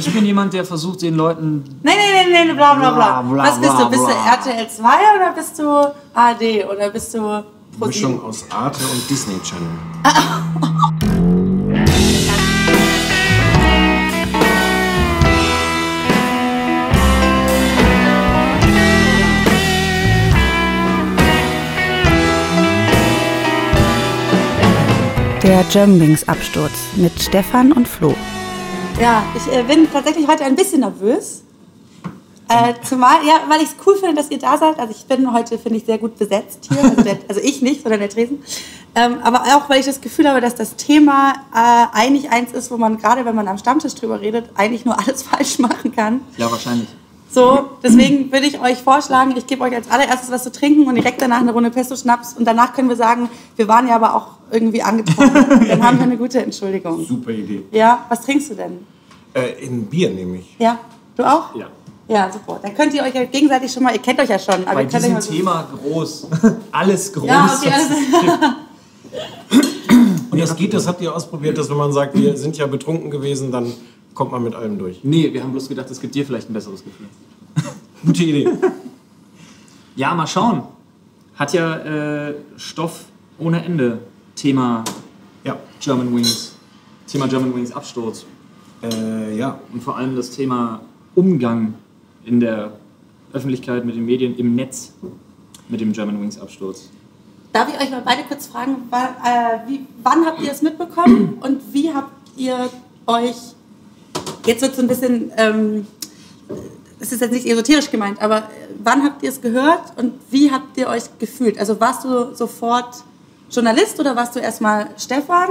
Ich bin jemand, der versucht, den Leuten. Nein, nein, nein, nein, bla bla bla. Was bist bla, du? Bist du. RTL 2 oder bist du ARD oder bist du Mischung ProSieben? aus Arte und Disney Channel. Der Germanwings Absturz mit Stefan und Flo. Ja, ich äh, bin tatsächlich heute ein bisschen nervös. Äh, zumal, ja, weil ich es cool finde, dass ihr da seid. Also ich bin heute, finde ich, sehr gut besetzt hier. Also, der, also ich nicht, sondern der Tresen. Ähm, aber auch, weil ich das Gefühl habe, dass das Thema äh, eigentlich eins ist, wo man gerade, wenn man am Stammtisch drüber redet, eigentlich nur alles falsch machen kann. Ja, wahrscheinlich. So, deswegen würde ich euch vorschlagen, ich gebe euch als allererstes was zu trinken und direkt danach eine Runde Pesto-Schnaps. Und danach können wir sagen, wir waren ja aber auch irgendwie angetrunken. Dann haben wir eine gute Entschuldigung. Super Idee. Ja, was trinkst du denn? Äh, in Bier nehme ich. Ja, du auch? Ja. Ja, super. Dann könnt ihr euch ja gegenseitig schon mal, ihr kennt euch ja schon. Aber Bei diesem euch Thema groß. Alles groß. Ja, okay, alles, Und das geht, das habt ihr ausprobiert, dass wenn man sagt, wir sind ja betrunken gewesen, dann kommt man mit allem durch. Nee, wir haben bloß gedacht, es gibt dir vielleicht ein besseres Gefühl. Gute Idee. Ja, mal schauen. Hat ja äh, Stoff ohne Ende. Thema Ja. German Wings. Thema German Wings Absturz. Äh, ja. Und vor allem das Thema Umgang in der Öffentlichkeit, mit den Medien, im Netz mit dem German Wings Absturz. Darf ich euch mal beide kurz fragen, wann, äh, wie, wann habt ihr es mitbekommen und wie habt ihr euch, jetzt wird es ein bisschen, ähm, es ist jetzt nicht esoterisch gemeint, aber äh, wann habt ihr es gehört und wie habt ihr euch gefühlt? Also warst du sofort Journalist oder warst du erstmal Stefan?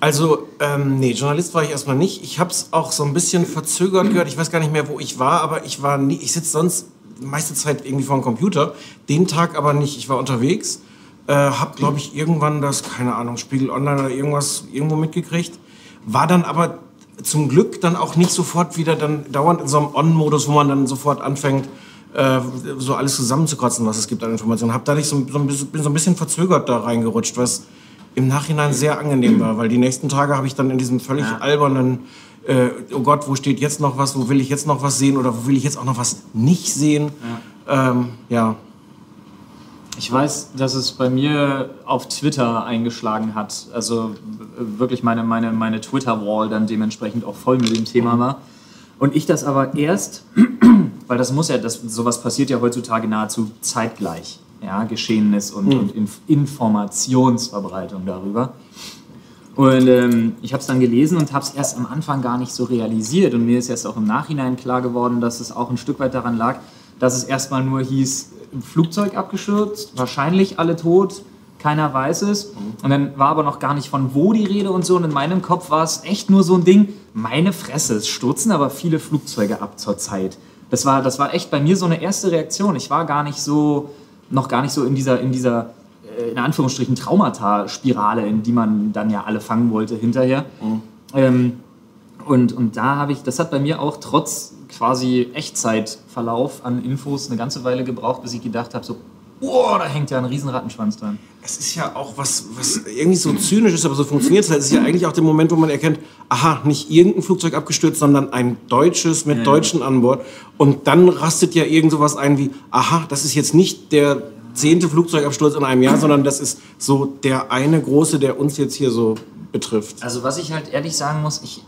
Also, ähm, nee, Journalist war ich erstmal nicht. Ich habe es auch so ein bisschen verzögert gehört. Ich weiß gar nicht mehr, wo ich war, aber ich war nie, ich sitze sonst meiste Zeit irgendwie vor dem Computer. Den Tag aber nicht. Ich war unterwegs, äh, habe, glaube ich, irgendwann das, keine Ahnung, Spiegel Online oder irgendwas irgendwo mitgekriegt. War dann aber zum Glück dann auch nicht sofort wieder dann dauernd in so einem On-Modus, wo man dann sofort anfängt, äh, so alles zusammenzukratzen, was es gibt an Informationen. Hab da nicht so, so ein bisschen, bin so ein bisschen verzögert da reingerutscht, was im Nachhinein sehr angenehm war, weil die nächsten Tage habe ich dann in diesem völlig albernen, äh, oh Gott, wo steht jetzt noch was, wo will ich jetzt noch was sehen oder wo will ich jetzt auch noch was nicht sehen. Ja. Ähm, ja. Ich weiß, dass es bei mir auf Twitter eingeschlagen hat. Also wirklich meine, meine, meine Twitter-Wall dann dementsprechend auch voll mit dem Thema war. Und ich das aber erst, weil das muss ja, das, sowas passiert ja heutzutage nahezu zeitgleich. Ja, Geschehenes und, und Inf Informationsverbreitung darüber. Und ähm, ich habe es dann gelesen und habe es erst am Anfang gar nicht so realisiert. Und mir ist erst auch im Nachhinein klar geworden, dass es auch ein Stück weit daran lag, dass es erstmal nur hieß, Flugzeug abgestürzt, wahrscheinlich alle tot, keiner weiß es. Und dann war aber noch gar nicht von wo die Rede und so. Und in meinem Kopf war es echt nur so ein Ding, meine Fresse, es stürzen aber viele Flugzeuge ab zur Zeit. Das war, das war echt bei mir so eine erste Reaktion. Ich war gar nicht so, noch gar nicht so in dieser, in dieser äh, in Anführungsstrichen Traumata-Spirale, in die man dann ja alle fangen wollte hinterher. Ähm, und, und da habe ich, das hat bei mir auch trotz quasi Echtzeitverlauf an Infos eine ganze Weile gebraucht, bis ich gedacht habe, so, oh, da hängt ja ein riesen Rattenschwanz dran. Es ist ja auch was, was irgendwie so zynisch ist, aber so funktioniert es halt. Es ist ja eigentlich auch der Moment, wo man erkennt, aha, nicht irgendein Flugzeug abgestürzt, sondern ein deutsches mit Deutschen an Bord. Und dann rastet ja irgend sowas ein wie, aha, das ist jetzt nicht der zehnte Flugzeugabsturz in einem Jahr, sondern das ist so der eine große, der uns jetzt hier so betrifft. Also was ich halt ehrlich sagen muss, ich,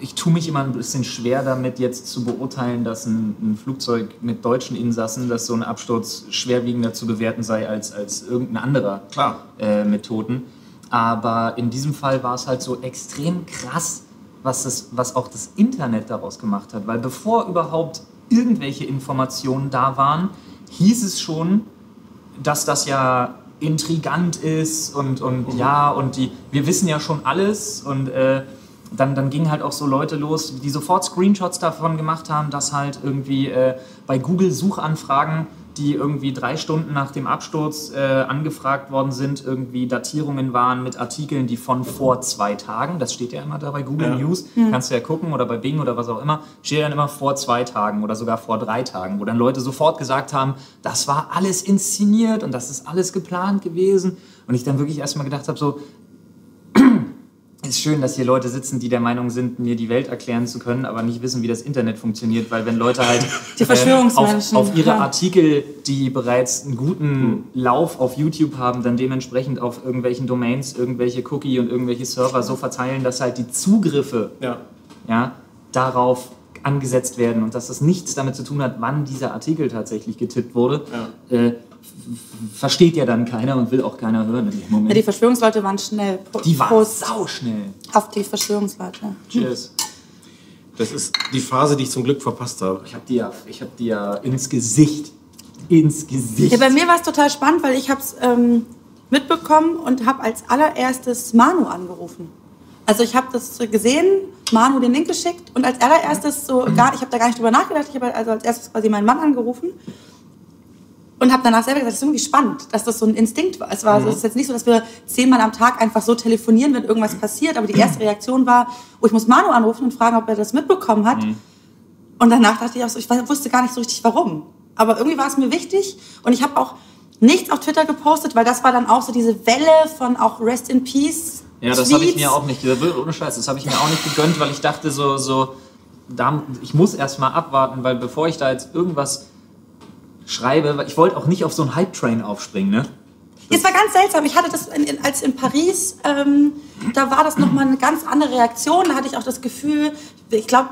ich tue mich immer ein bisschen schwer damit jetzt zu beurteilen, dass ein, ein Flugzeug mit deutschen Insassen, dass so ein Absturz schwerwiegender zu bewerten sei als, als irgendein anderer Klar. äh, mit Toten. Aber in diesem Fall war es halt so extrem krass, was, das, was auch das Internet daraus gemacht hat. Weil bevor überhaupt irgendwelche Informationen da waren, hieß es schon, dass das ja intrigant ist und, und ja, und die, wir wissen ja schon alles und äh, dann, dann gingen halt auch so Leute los, die sofort Screenshots davon gemacht haben, dass halt irgendwie äh, bei Google Suchanfragen, die irgendwie drei Stunden nach dem Absturz äh, angefragt worden sind, irgendwie Datierungen waren mit Artikeln, die von vor zwei Tagen, das steht ja immer da bei Google News, kannst du ja gucken oder bei Bing oder was auch immer, steht dann immer vor zwei Tagen oder sogar vor drei Tagen, wo dann Leute sofort gesagt haben, das war alles inszeniert und das ist alles geplant gewesen. Und ich dann wirklich erstmal gedacht habe, so, ist schön, dass hier Leute sitzen, die der Meinung sind, mir die Welt erklären zu können, aber nicht wissen, wie das Internet funktioniert, weil wenn Leute halt Die Verschwörungsmenschen, auf, auf ihre ja. Artikel, die bereits einen guten Lauf auf YouTube haben, dann dementsprechend auf irgendwelchen Domains irgendwelche Cookie und irgendwelche Server so verteilen, dass halt die Zugriffe Ja. ja, darauf angesetzt werden und dass das nichts damit zu tun hat, wann dieser Artikel tatsächlich getippt wurde, äh, f- f- versteht ja dann keiner und will auch keiner hören in dem Moment. Ja, die Verschwörungsleute waren schnell. Pro- die waren Prost sauschnell. auf die Verschwörungsleute. Cheers. Das ist die Phase, die ich zum Glück verpasst habe. Ich hab die ja, ich hab die ja ins Gesicht. Ins Gesicht. Ja, bei mir war es total spannend, weil ich habe es ähm, mitbekommen und habe als allererstes Manu angerufen. Also ich habe das gesehen, Manu den Link geschickt und als allererstes so gar, ich habe da gar nicht drüber nachgedacht, ich habe also als erstes quasi meinen Mann angerufen und habe danach selber gesagt, das ist irgendwie spannend, dass das so ein Instinkt war. Es war, also, es ist jetzt nicht so, dass wir zehnmal am Tag einfach so telefonieren, wenn irgendwas passiert, aber die erste Reaktion war, oh, ich muss Manu anrufen und fragen, ob er das mitbekommen hat. Und danach dachte ich auch so, ich wusste gar nicht so richtig warum. Aber irgendwie war es mir wichtig und ich habe auch nichts auf Twitter gepostet, weil das war dann auch so diese Welle von auch Rest in Peace. Ja, das habe ich mir auch nicht, ohne Scheiß, das habe ich mir auch nicht gegönnt, weil ich dachte so, so da, ich muss erst mal abwarten, weil bevor ich da jetzt irgendwas schreibe, weil ich wollte auch nicht auf so einen Hype-Train aufspringen, ne? Es war ganz seltsam. Ich hatte das, in, in, als in Paris, ähm, da war das nochmal eine ganz andere Reaktion. Da hatte ich auch das Gefühl, ich glaube,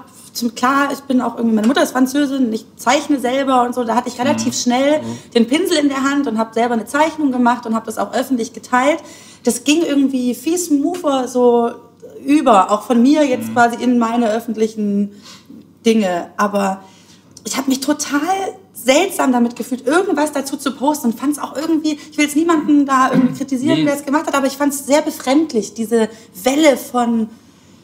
klar, ich bin auch irgendwie, meine Mutter ist Französin, ich zeichne selber und so. Da hatte ich relativ schnell den Pinsel in der Hand und habe selber eine Zeichnung gemacht und habe das auch öffentlich geteilt. Das ging irgendwie viel smoother so über, auch von mir jetzt quasi in meine öffentlichen Dinge. Aber ich habe mich total seltsam damit gefühlt, irgendwas dazu zu posten und fand es auch irgendwie, ich will jetzt niemanden da irgendwie kritisieren, Nee. der es gemacht hat, aber ich fand es sehr befremdlich, diese Welle von,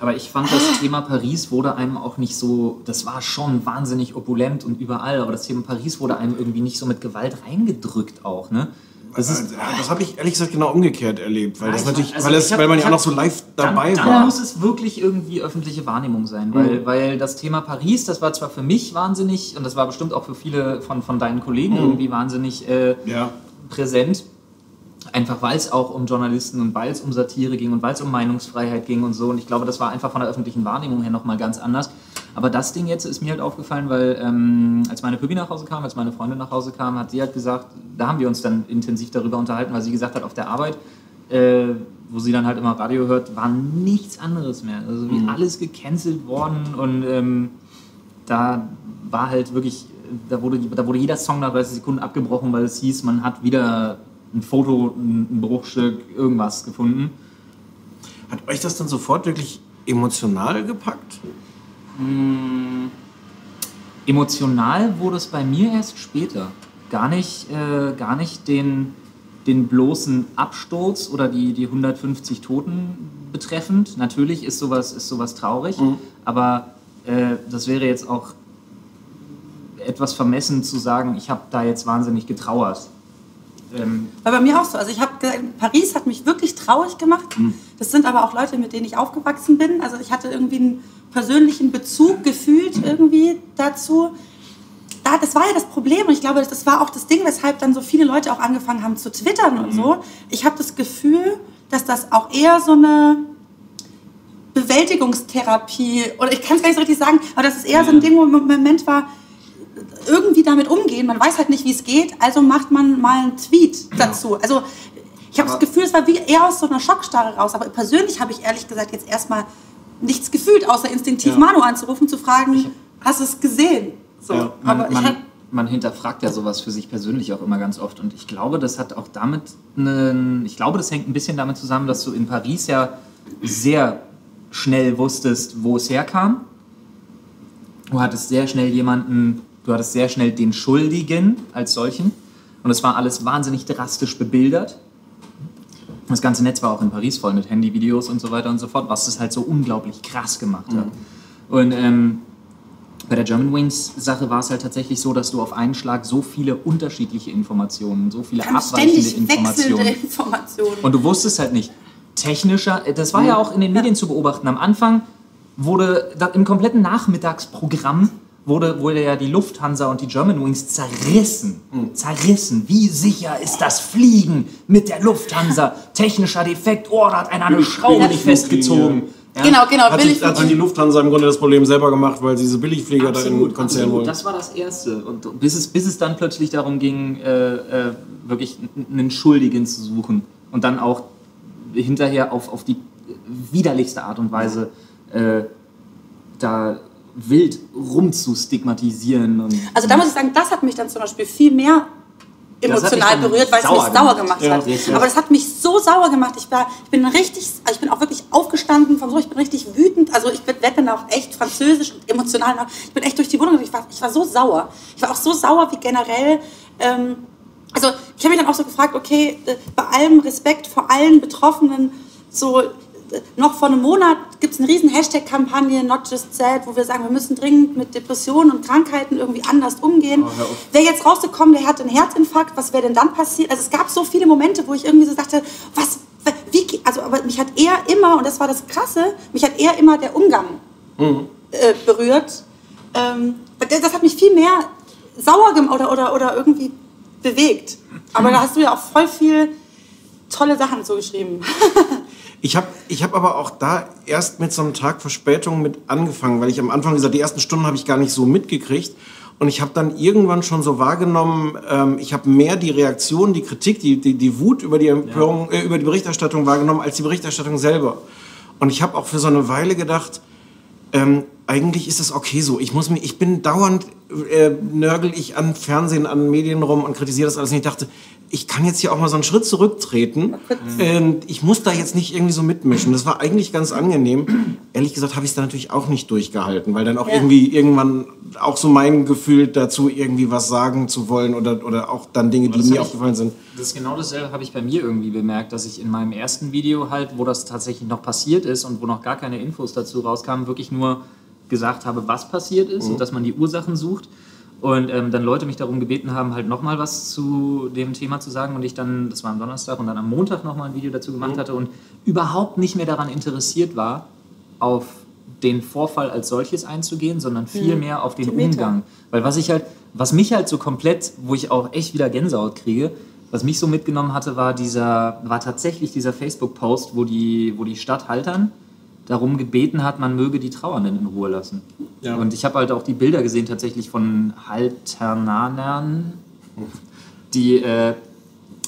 Aber ich fand, das Thema Paris wurde einem auch nicht so, das war schon wahnsinnig opulent und überall, aber das Thema Paris wurde einem irgendwie nicht so mit Gewalt reingedrückt auch, ne? Das ist, das habe ich ehrlich gesagt genau umgekehrt erlebt, weil, das Ich- natürlich, also weil, ich hab- weil man ja auch noch so live dabei dann, war. muss es wirklich irgendwie öffentliche Wahrnehmung sein, weil, weil das Thema Paris, das war zwar für mich wahnsinnig und das war bestimmt auch für viele von, von deinen Kollegen irgendwie wahnsinnig äh, Ja. präsent. Einfach weil es auch um Journalisten und weil es um Satire ging und weil es um Meinungsfreiheit ging und so. Und ich glaube, das war einfach von der öffentlichen Wahrnehmung her nochmal ganz anders. Aber das Ding jetzt ist mir halt aufgefallen, weil ähm, als meine Püppi nach Hause kam, als meine Freundin nach Hause kam, hat sie halt gesagt, da haben wir uns dann intensiv darüber unterhalten, weil sie gesagt hat, auf der Arbeit, äh, wo sie dann halt immer Radio hört, war nichts anderes mehr. Also wie alles gecancelt worden und ähm, da war halt wirklich, da wurde, da wurde jeder Song nach 30 Sekunden abgebrochen, weil es hieß, man hat wieder ein Foto, ein, ein Bruchstück, irgendwas gefunden. Hat euch das dann sofort wirklich emotional gepackt? Emotional wurde es bei mir erst später. Gar nicht, äh, gar nicht den, den bloßen Absturz oder die, die 150 Toten betreffend. Natürlich ist sowas, ist sowas traurig, aber äh, das wäre jetzt auch etwas vermessen zu sagen, ich habe da jetzt wahnsinnig getrauert. Ähm, war bei mir auch so. Also ich Paris hat mich wirklich traurig gemacht. Das sind aber auch Leute, mit denen ich aufgewachsen bin. Also ich hatte irgendwie einen persönlichen Bezug gefühlt irgendwie dazu. Da, das war ja das Problem und ich glaube, das war auch das Ding, weshalb dann so viele Leute auch angefangen haben zu twittern und so. Ich habe das Gefühl, dass das auch eher so eine Bewältigungstherapie oder ich kann es gar nicht so richtig sagen, aber das ist eher so ein Ding, wo im Moment war, irgendwie damit umgehen. Man weiß halt nicht, wie es geht, also macht man mal einen Tweet dazu. Also ich habe das Gefühl, es war wie eher aus so einer Schockstarre raus. Aber persönlich habe ich ehrlich gesagt jetzt erstmal nichts gefühlt, außer instinktiv Ja. Manu anzurufen, zu fragen, hast du es gesehen? So. Ja. man, aber ich man, man hinterfragt ja sowas für sich persönlich auch immer ganz oft. Und ich glaube, das hat auch damit einen, ich glaube, das hängt ein bisschen damit zusammen, dass du in Paris ja sehr schnell wusstest, wo es herkam. Du hattest sehr schnell jemanden, du hattest sehr schnell den Schuldigen als solchen. Und es war alles wahnsinnig drastisch bebildert. Das ganze Netz war auch in Paris voll mit Handyvideos und so weiter und so fort, was es halt so unglaublich krass gemacht hat. Und ähm, bei der German Wings Sache war es halt tatsächlich so, dass du auf einen Schlag so viele unterschiedliche Informationen, so viele ganz abweichende Informationen Informationen. und du wusstest halt nicht, technischer, das war ja auch in den Medien zu beobachten. Am Anfang wurde im kompletten Nachmittagsprogramm wurde, wurde ja die Lufthansa und die Germanwings zerrissen. Zerrissen. Wie sicher ist das Fliegen mit der Lufthansa? Technischer Defekt, oh, da hat einer eine Schraube nicht festgezogen. Ja. Genau, genau, Hat, sich, hat sich die Lufthansa im Grunde das Problem selber gemacht, weil sie diese Billigflieger da in den Absolut, Konzern absolut. wollen. Das war das Erste. Und bis es, bis es dann plötzlich darum ging, äh, äh, wirklich einen Schuldigen zu suchen und dann auch hinterher auf, auf die widerlichste Art und Weise äh, da wild rumzustigmatisieren. Und Also da muss ich sagen, das hat mich dann zum Beispiel viel mehr emotional berührt, weil es mich sauer gemacht. gemacht Ja, hat. richtig. Aber das hat mich so sauer gemacht. Ich war, ich bin richtig, also ich bin auch wirklich aufgestanden vom so, ich bin richtig wütend. Also ich werde dann auch echt französisch und emotional. Ich bin echt durch die Wohnung. Ich war, ich war so sauer. Ich war auch so sauer wie generell. Ähm, also ich habe mich dann auch so gefragt, okay, äh, bei allem Respekt vor allen Betroffenen, so noch vor einem Monat gibt es eine riesen Hashtag-Kampagne, Not Just Sad, wo wir sagen, wir müssen dringend mit Depressionen und Krankheiten irgendwie anders umgehen. Oh. Wäre jetzt rausgekommen, der hat einen Herzinfarkt, was wäre denn dann passiert? Also es gab so viele Momente, wo ich irgendwie so dachte, was, wie, also aber mich hat eher immer, und das war das Krasse, mich hat eher immer der Umgang äh, berührt. Ähm, das, hat mich viel mehr sauer gemacht oder, oder, oder irgendwie bewegt. Aber da hast du ja auch voll viel tolle Sachen so geschrieben. Ich habe ich hab aber auch da erst mit so einem Tag Verspätung mit angefangen, weil ich am Anfang dieser die ersten Stunden habe ich gar nicht so mitgekriegt. Und ich habe dann irgendwann schon so wahrgenommen, ähm, ich habe mehr die Reaktion, die Kritik, die, die, die Wut über die Empörung, äh, über die Berichterstattung wahrgenommen, als die Berichterstattung selber. Und ich habe auch für so eine Weile gedacht, ähm, eigentlich ist es okay so. Ich muss mir, ich bin dauernd äh, nörgel ich an Fernsehen, an Medien rum und kritisiere das alles. Und ich dachte, ich kann jetzt hier auch mal so einen Schritt zurücktreten. Und ich muss da jetzt nicht irgendwie so mitmischen. Das war eigentlich ganz angenehm. Ehrlich gesagt habe ich es dann natürlich auch nicht durchgehalten, weil dann auch Ja. irgendwie irgendwann auch so mein Gefühl dazu, irgendwie was sagen zu wollen oder, oder auch dann Dinge, die mir ich- aufgefallen sind. Das ist genau dasselbe habe ich bei mir irgendwie bemerkt, dass ich in meinem ersten Video halt, wo das tatsächlich noch passiert ist und wo noch gar keine Infos dazu rauskamen, wirklich nur gesagt habe, was passiert ist und dass man die Ursachen sucht. Und ähm, dann Leute mich darum gebeten haben, halt nochmal was zu dem Thema zu sagen und ich dann, das war am Donnerstag und dann am Montag nochmal ein Video dazu gemacht hatte und überhaupt nicht mehr daran interessiert war, auf den Vorfall als solches einzugehen, sondern viel mehr auf den. Umgang. Weil was ich halt, was mich halt so komplett, wo ich auch echt wieder Gänsehaut kriege, was mich so mitgenommen hatte, war dieser, war tatsächlich dieser Facebook-Post, wo die, wo die Stadt Haltern darum gebeten hat, man möge die Trauernden in Ruhe lassen. Ja. Und ich habe halt auch die Bilder gesehen tatsächlich von Halternanern, die, äh,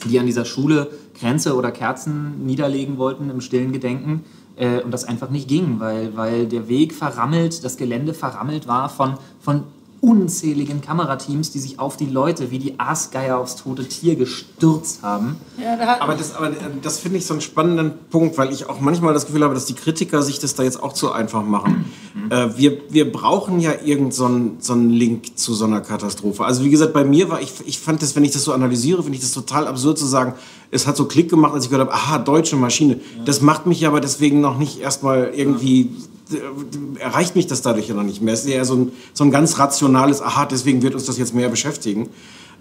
die an dieser Schule Kränze oder Kerzen niederlegen wollten im stillen Gedenken äh, und das einfach nicht ging, weil, weil der Weg verrammelt, das Gelände verrammelt war von, von unzähligen Kamerateams, die sich auf die Leute wie die Aasgeier aufs tote Tier gestürzt haben. Ja, da Aber das, aber äh, das finde ich so einen spannenden Punkt, weil ich auch manchmal das Gefühl habe, dass die Kritiker sich das da jetzt auch zu einfach machen. Äh, wir, wir brauchen ja irgend so einen, so einen Link zu so einer Katastrophe. Also wie gesagt, bei mir war, ich, ich fand das, wenn ich das so analysiere, finde ich das total absurd zu sagen, es hat so Klick gemacht, als ich gehört habe, aha, deutsche Maschine. Das macht mich aber deswegen noch nicht erstmal irgendwie, äh, erreicht mich das dadurch ja noch nicht mehr. Es ist eher so ein, so ein ganz rationales, aha, deswegen wird uns das jetzt mehr beschäftigen.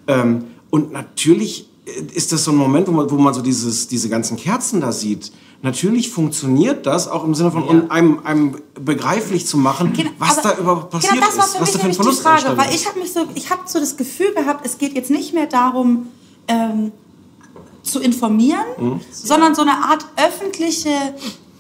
Ähm, und natürlich äh, ist das so ein Moment, wo man, wo man so dieses, diese ganzen Kerzen da sieht. Natürlich funktioniert das auch im Sinne von um einem, einem begreiflich zu machen, Genau, was da überhaupt passiert genau das war ist, für was mich da für ein nämlich die Verlust Frage, weil ist. ich habe mich so, ich habe so das Gefühl gehabt, es geht jetzt nicht mehr darum ähm, zu informieren, Mhm. sondern so eine Art öffentliche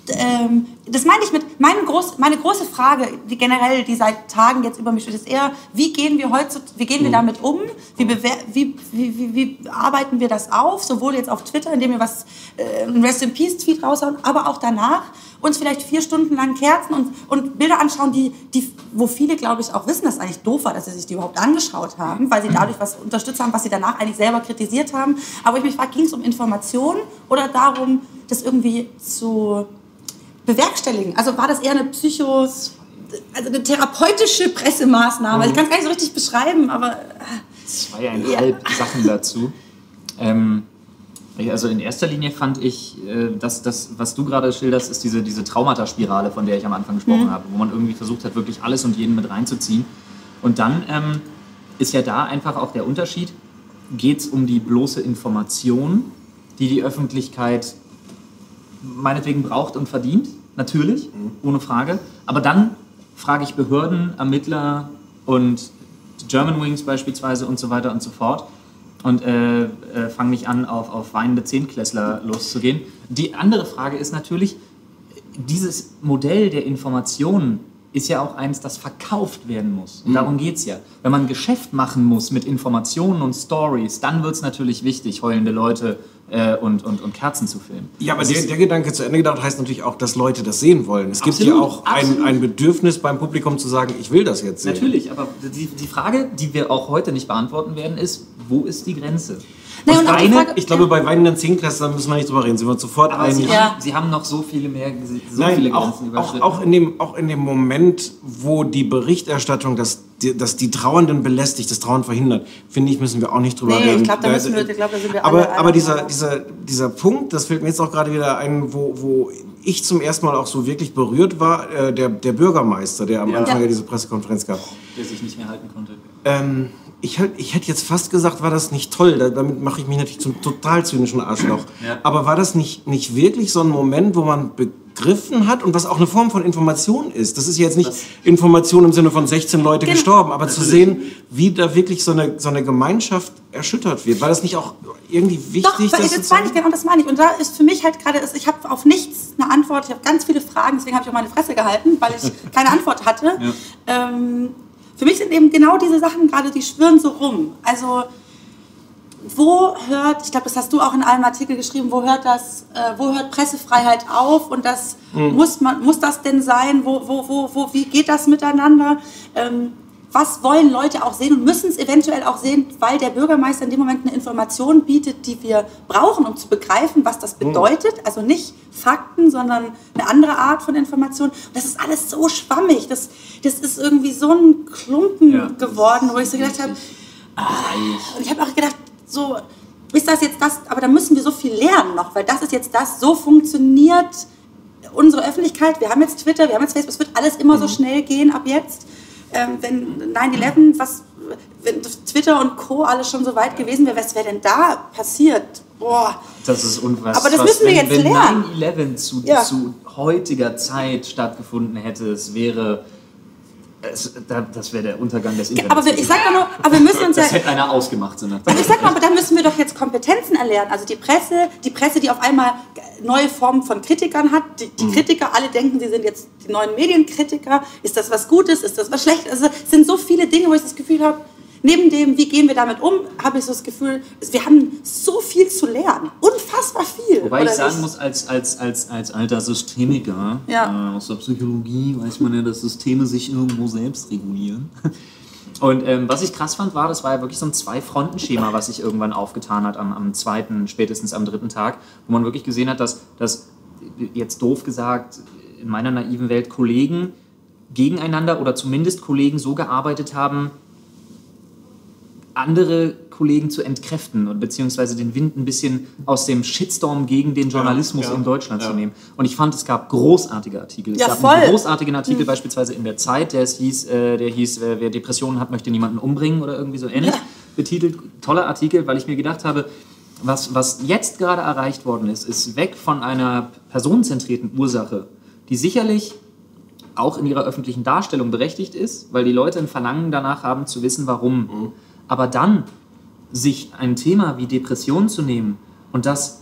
ähm, das meine ich mit, meine, groß, meine große Frage, die generell, die seit Tagen jetzt über mich steht, ist eher, wie gehen wir heute, wie gehen wir damit um? Wie, wie, wie, wie, wie arbeiten wir das auf? Sowohl jetzt auf Twitter, indem wir was, äh, ein Rest in Peace Tweet raushauen, aber auch danach uns vielleicht vier Stunden lang Kerzen und, und Bilder anschauen, die, die, wo viele, glaube ich, auch wissen, dass es eigentlich doof war, dass sie sich die überhaupt angeschaut haben, weil sie dadurch was unterstützt haben, was sie danach eigentlich selber kritisiert haben. Aber ich mich frage, ging es um Information oder darum, das irgendwie zu bewerkstelligen? Also war das eher eine Psycho, also eine therapeutische Pressemaßnahme? Ich kann es gar nicht so richtig beschreiben, aber äh, zweieinhalb Sachen dazu. Ähm, also in erster Linie fand ich, äh, dass das, was du gerade schilderst, ist diese, diese Traumata-Spirale, von der ich am Anfang gesprochen habe, wo man irgendwie versucht hat, wirklich alles und jeden mit reinzuziehen. Und dann ähm, ist ja da einfach auch der Unterschied, geht es um die bloße Information, die die Öffentlichkeit meinetwegen braucht und verdient, natürlich, ohne Frage. Aber dann frage ich Behörden, Ermittler, und German Wings beispielsweise und so weiter und so fort und äh, äh, fange nicht an, auf, auf weinende Zehntklässler loszugehen. Die andere Frage ist natürlich, dieses Modell der Informationen ist ja auch eins, das verkauft werden muss. Und darum geht es ja. Wenn man Geschäft machen muss mit Informationen und Stories, dann wird es natürlich wichtig, heulende Leute äh, und, und, und Kerzen zu filmen. Ja, aber der, der Gedanke zu Ende gedacht heißt natürlich auch, dass Leute das sehen wollen. Es gibt Absolut, ja auch ein, ein Bedürfnis beim Publikum zu sagen, ich will das jetzt sehen. Natürlich, aber die, die Frage, die wir auch heute nicht beantworten werden, ist, wo ist die Grenze? Nee, und auch die eine- Frage- Ich glaube, bei weinenden Zehnklässlern müssen wir nicht drüber reden. Sind wir uns sofort Aber sie, einig. Ja. haben, sie haben noch so viele mehr, so Nein, viele auch, Grenzen auch, überschritten. auch, in dem, auch in dem Moment, wo die Berichterstattung das, die, das die Trauernden belästigt, das Trauern verhindert, finde ich, müssen wir auch nicht drüber Nee, ich reden. glaub, da müssen wir- ich glaub, da sind wir alle aber, einer aber dieser, dieser, dieser Punkt, das fällt mir jetzt auch gerade wieder ein, wo, wo ich zum ersten Mal auch so wirklich berührt war, äh, der, der Bürgermeister, der am Ja. Anfang Ja. ja diese Pressekonferenz gab. der sich nicht mehr halten konnte. Ähm, ich, ich hätte jetzt fast gesagt, war das nicht toll. Da, damit mache ich mich natürlich zum total zynischen Arschloch. Ja. Aber war das nicht, nicht wirklich so ein Moment, wo man begriffen hat und was auch eine Form von Information ist? Das ist jetzt nicht Das- Information im Sinne von 16 Leute Genau. gestorben, aber zu sehen, wie da wirklich so eine, so eine Gemeinschaft erschüttert wird. War das nicht auch irgendwie Doch, wichtig? das, das das meine ich, genau das meine ich. Und da ist für mich halt gerade, ich habe auf nichts eine Antwort, ich habe ganz viele Fragen, deswegen habe ich auch meine Fresse gehalten, weil ich keine Antwort hatte. Ähm, für mich sind eben genau diese Sachen gerade, die schwirren so rum. Also wo hört, ich glaube, das hast du auch in einem Artikel geschrieben, wo hört das, äh, wo hört Pressefreiheit auf und das muss man, muss das denn sein? Wo, wo, wo, wo, wie geht das miteinander? Ähm, was wollen Leute auch sehen und müssen es eventuell auch sehen, weil der Bürgermeister in dem Moment eine Information bietet, die wir brauchen, um zu begreifen, was das bedeutet. Also nicht Fakten, sondern eine andere Art von Information. Das ist alles so schwammig. Das, das ist irgendwie so ein Klumpen Ja. geworden, wo ich so gedacht habe, und ich habe auch gedacht, so, ist das jetzt das, aber da müssen wir so viel lernen noch, weil das ist jetzt das, so funktioniert unsere Öffentlichkeit. Wir haben jetzt Twitter, wir haben jetzt Facebook, es wird alles immer so schnell gehen ab jetzt. Ähm, wenn 9-11, was, wenn Twitter und Co. alles schon so weit gewesen wäre, was wäre denn da passiert? Boah. Das ist unfassbar. Aber das müssen wir wenn, jetzt wenn lernen. 9-11 zu, Ja. zu heutiger Zeit stattgefunden hätte, es wäre. Das wäre der Untergang des Internets. Aber wir, ich sag doch nur, aber wir müssen uns ja, das hätte einer ausgemacht. So Aber ich sag mal, aber da müssen wir doch jetzt Kompetenzen erlernen. Also die Presse, die Presse, die auf einmal neue Formen von Kritikern hat. Die, die Kritiker, alle denken, sie sind jetzt die neuen Medienkritiker. Ist das was Gutes? Ist das was Schlechtes? Also es sind so viele Dinge, wo ich das Gefühl habe, neben dem, wie gehen wir damit um, habe ich so das Gefühl, wir haben so viel zu lernen. Unfassbar viel. Wobei ich sagen nicht? muss, als, als, als, als alter Systemiker Ja. äh, aus der Psychologie weiß man ja, dass Systeme sich irgendwo selbst regulieren. Und ähm, was ich krass fand, war, das war ja wirklich so ein Zwei-Fronten-Schema, was sich irgendwann aufgetan hat am, am zweiten, spätestens am dritten Tag, wo man wirklich gesehen hat, dass, dass jetzt doof gesagt, in meiner naiven Welt Kollegen gegeneinander oder zumindest Kollegen so gearbeitet haben, andere Kollegen zu entkräften und beziehungsweise den Wind ein bisschen aus dem Shitstorm gegen den Journalismus ja, in Deutschland ja. zu nehmen. Und ich fand, es gab großartige Artikel. Es Ja, gab voll. einen großartigen Artikel beispielsweise in der Zeit, der es hieß, äh, der hieß, wer, wer Depressionen hat, möchte niemanden umbringen oder irgendwie so ähnlich Ja. betitelt. Toller Artikel, weil ich mir gedacht habe, was, was jetzt gerade erreicht worden ist, ist weg von einer personenzentrierten Ursache, die sicherlich auch in ihrer öffentlichen Darstellung berechtigt ist, weil die Leute ein Verlangen danach haben zu wissen, warum. Aber dann sich ein Thema wie Depression zu nehmen und das,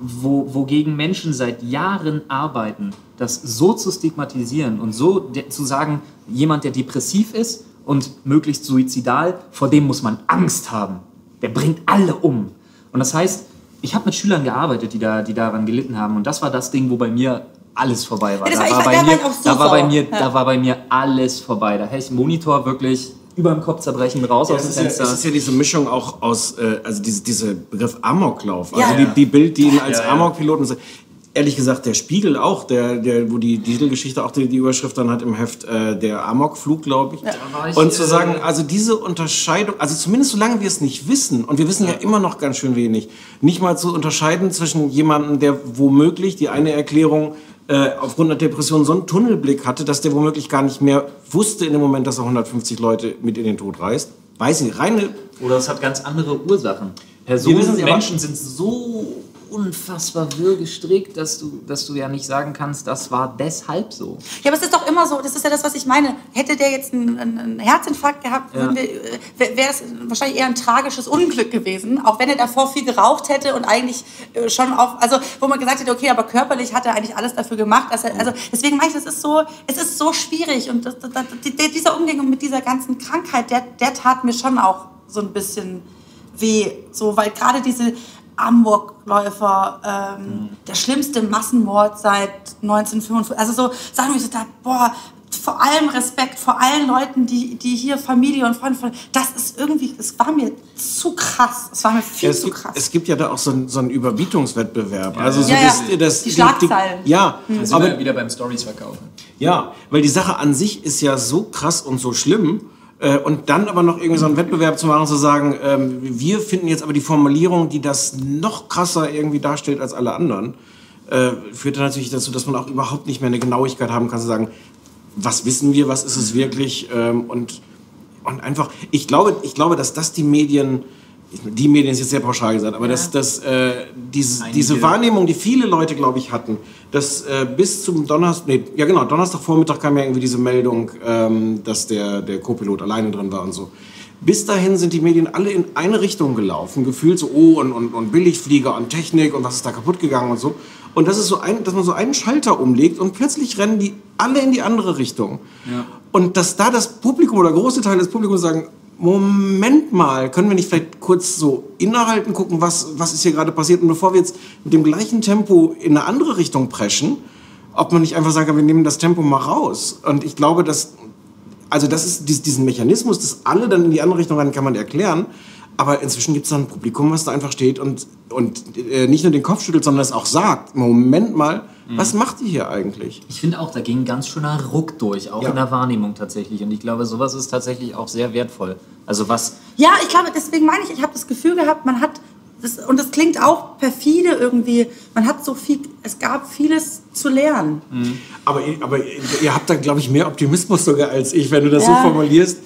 wo, wogegen Menschen seit Jahren arbeiten, das so zu stigmatisieren und so de- zu sagen, jemand, der depressiv ist und möglichst suizidal, vor dem muss man Angst haben. Der bringt alle um. Und das heißt, ich habe mit Schülern gearbeitet, die, da, die daran gelitten haben. Und das war das Ding, wo bei mir alles vorbei war. Ja, da, war- bei mir, so da, war bei mir, Ja. da war bei mir alles vorbei. Da hätte ich Monitor wirklich über dem Kopf zerbrechen, raus Ja, aus dem ist ja, Fenster. es ist ja diese Mischung auch aus, äh, also diese, diese Begriff Amoklauf, also Ja. die, die Bild, die ihn als. Amokpiloten Ehrlich gesagt, der Spiegel auch, der, der, wo die Titelgeschichte auch die, die Überschrift dann hat im Heft, äh, der Amokflug, glaube ich. war ich, und zu äh, sagen, also diese Unterscheidung, also zumindest solange wir es nicht wissen, und wir wissen ja immer noch ganz schön wenig, nicht mal zu unterscheiden zwischen jemandem, der womöglich die eine Erklärung äh, aufgrund einer Depression so einen Tunnelblick hatte, dass der womöglich gar nicht mehr wusste in dem Moment, dass er 150 Leute mit in den Tod reißt. Weiß nicht, reine Oder es hat ganz andere Ursachen. Wir Personen, wissen sie aber- Menschen sind so unfassbar wirr gestrickt, dass du, dass du ja nicht sagen kannst, das war deshalb so. Ja, aber es ist doch immer so, das ist ja das, was ich meine. Hätte der jetzt einen, einen Herzinfarkt gehabt, Ja. wäre es wahrscheinlich eher ein tragisches Unglück gewesen, auch wenn er davor viel geraucht hätte und eigentlich äh, schon auf, also wo man gesagt hätte, okay, aber körperlich hat er eigentlich alles dafür gemacht. Er, also deswegen meine ich, das ist so, es ist so schwierig und das, das, das, dieser Umgang mit dieser ganzen Krankheit, der, der tat mir schon auch so ein bisschen weh, so, weil gerade diese Amokläufer, ähm, der schlimmste Massenmord seit 1955, also so Sachen, wo ich so dachte, boah, vor allem Respekt vor allen Leuten, die, die hier Familie und Freunde von, das ist irgendwie, es war mir zu krass, es war mir viel Ja, zu gibt, krass. es gibt ja da auch so einen, so einen Überbietungswettbewerb. also so Ja, ja. das, das, Die Schlagzeilen. ja, Da sind aber wir wieder beim Stories verkaufen. Ja, weil die Sache an sich ist ja so krass und so schlimm. Äh, und dann aber noch irgendwie so einen Wettbewerb zu machen, zu sagen, ähm, wir finden jetzt aber die Formulierung, die das noch krasser irgendwie darstellt als alle anderen, äh, führt dann natürlich dazu, dass man auch überhaupt nicht mehr eine Genauigkeit haben kann, zu sagen, was wissen wir, was ist es wirklich ähm, und, und einfach, ich glaube, ich glaube, dass das die Medien, die Medien ist jetzt sehr pauschal gesagt, aber dass, dass äh, diese, diese Wahrnehmung, die viele Leute, glaube ich, hatten, dass äh, bis zum Donnerstag, nee, ja genau, Donnerstagvormittag kam ja irgendwie diese Meldung, ähm, dass der, der Co-Pilot alleine drin war und so. Bis dahin sind die Medien alle in eine Richtung gelaufen, gefühlt so, oh, und, und, und Billigflieger und Technik und was ist da kaputt gegangen und so. Und das ist so ein, dass man so einen Schalter umlegt und plötzlich rennen die alle in die andere Richtung. Und dass da das Publikum oder große Teile des Publikums sagen, Moment mal, können wir nicht vielleicht kurz so innehalten, gucken, was, was ist hier gerade passiert? Und bevor wir jetzt mit dem gleichen Tempo in eine andere Richtung preschen, ob man nicht einfach sagt, wir nehmen das Tempo mal raus. Und ich glaube, dass, also das ist dies- diesen Mechanismus, dass alle dann in die andere Richtung rennen, kann man erklären. Aber inzwischen gibt es dann ein Publikum, was da einfach steht und, und äh, nicht nur den Kopf schüttelt, sondern es auch sagt, Moment mal, was macht ihr hier eigentlich? Ich finde auch, da ging ein ganz schöner Ruck durch, auch Ja. in der Wahrnehmung tatsächlich. Und ich glaube, sowas ist tatsächlich auch sehr wertvoll. Also was, Ja, ich glaube, deswegen meine ich, ich habe das Gefühl gehabt, man hat, das, und das klingt auch perfide irgendwie, man hat so viel, es gab vieles zu lernen. Aber, ihr- aber ihr habt da, glaube ich, mehr Optimismus sogar als ich, wenn du das Ja. so formulierst.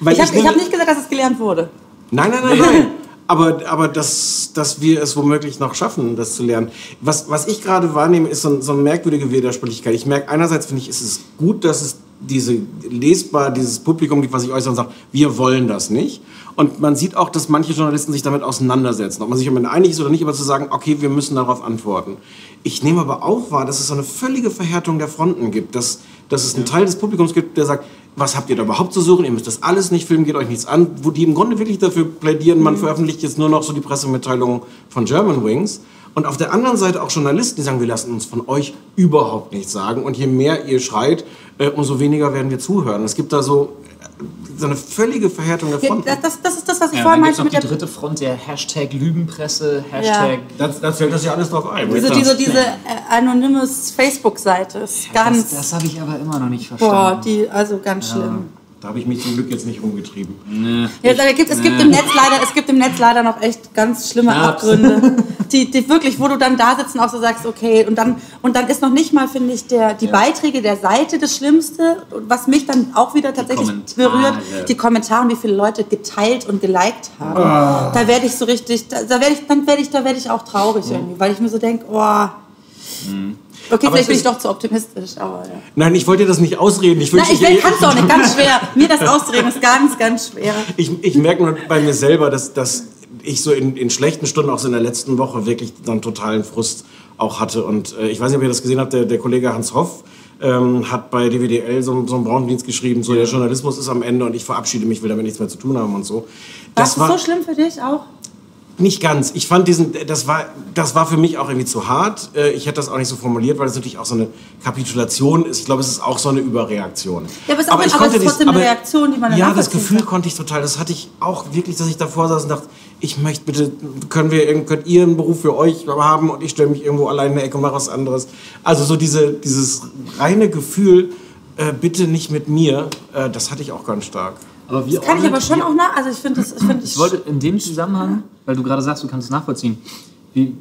Weil Ich habe hab nicht gesagt, dass es gelernt wurde. Nein, nein, nein, nein. Aber, aber dass, dass wir es womöglich noch schaffen, das zu lernen. Was, was ich gerade wahrnehme, ist so, so eine merkwürdige Widersprüchlichkeit. Ich merke, einerseits finde ich, ist es gut, dass es diese lesbar, dieses Publikum gibt, was sich äußert und sagt, wir wollen das nicht. Und man sieht auch, dass manche Journalisten sich damit auseinandersetzen. Ob man sich damit einig ist oder nicht, aber zu sagen, okay, wir müssen darauf antworten. Ich nehme aber auch wahr, dass es so eine völlige Verhärtung der Fronten gibt. Dass, dass es einen Teil des Publikums gibt, der sagt, was habt ihr da überhaupt zu suchen? Ihr müsst das alles nicht filmen, geht euch nichts an. Wo die im Grunde wirklich dafür plädieren, man veröffentlicht jetzt nur noch so die Pressemitteilungen von Germanwings. Und auf der anderen Seite auch Journalisten, die sagen, wir lassen uns von euch überhaupt nichts sagen. Und je mehr ihr schreit, äh, umso weniger werden wir zuhören. Es gibt da so, so eine völlige Verhärtung der Ja, Fronten. das, das, ist das, was ich ja, vorhin meinte noch mit die der dritte Front, der Hashtag Lügenpresse, Hashtag... Da, da fällt das ja alles drauf ein. diese, diese, diese äh, anonymes Facebook-Seite ist ganz, Das, das habe ich aber immer noch nicht boah, verstanden. die, also ganz schlimm. Da habe ich mich zum Glück jetzt nicht rumgetrieben. Ja, da gibt, es, gibt im Netz leider, es gibt im Netz leider noch echt ganz schlimme Ja. Abgründe, die, die wirklich, wo du dann da sitzt und auch so sagst, okay, und dann, und dann ist noch nicht mal, finde ich, der, die Beiträge der Seite das Schlimmste, Und was mich dann auch wieder tatsächlich Kommentare. berührt, die Kommentare und wie viele Leute geteilt und geliked haben. Ah. Da werde ich so richtig, da, da werde ich, dann werde ich, da werde ich auch traurig irgendwie, weil ich mir so denke, oh, Mhm. Okay, vielleicht bin ich doch zu optimistisch, aber ja. Nein, ich wollte dir das nicht ausreden. Ich Nein, ich dir- kann es auch nicht, ganz schwer. Mir das auszureden ist ganz, ganz schwer. Ich, ich merke nur bei mir selber, dass, dass ich so in, in schlechten Stunden, auch so in der letzten Woche, wirklich einen totalen Frust auch hatte. Und äh, ich weiß nicht, ob ihr das gesehen habt, der, der Kollege Hans Hoff ähm, hat bei DWDL so, so einen Braundienst geschrieben, so der Journalismus ist am Ende und ich verabschiede mich, will damit nichts mehr zu tun haben und so. War Das das so schlimm für dich auch? Nicht ganz. Ich fand diesen, das war, das war für mich auch irgendwie zu hart. Äh, Ich hätte das auch nicht so formuliert, weil das natürlich auch so eine Kapitulation ist. Ich glaube, es ist auch so eine Überreaktion. Ja, aber es ist auch- aber es ist trotzdem eine Reaktion, die man dann Ja, das Gefühl kann. konnte ich total. Das hatte ich auch wirklich, dass ich davor saß und dachte, ich möchte bitte, können wir, könnt ihr einen Beruf für euch haben und ich stelle mich irgendwo allein in der Ecke und mache was anderes. Also so diese, dieses reine Gefühl, äh, bitte nicht mit mir, äh, das hatte ich auch ganz stark. Aber wie Das kann ich aber schon auch nach. Also ich finde das, ich finde Ich wollte in dem Zusammenhang, weil du gerade sagst, du kannst es nachvollziehen, wie,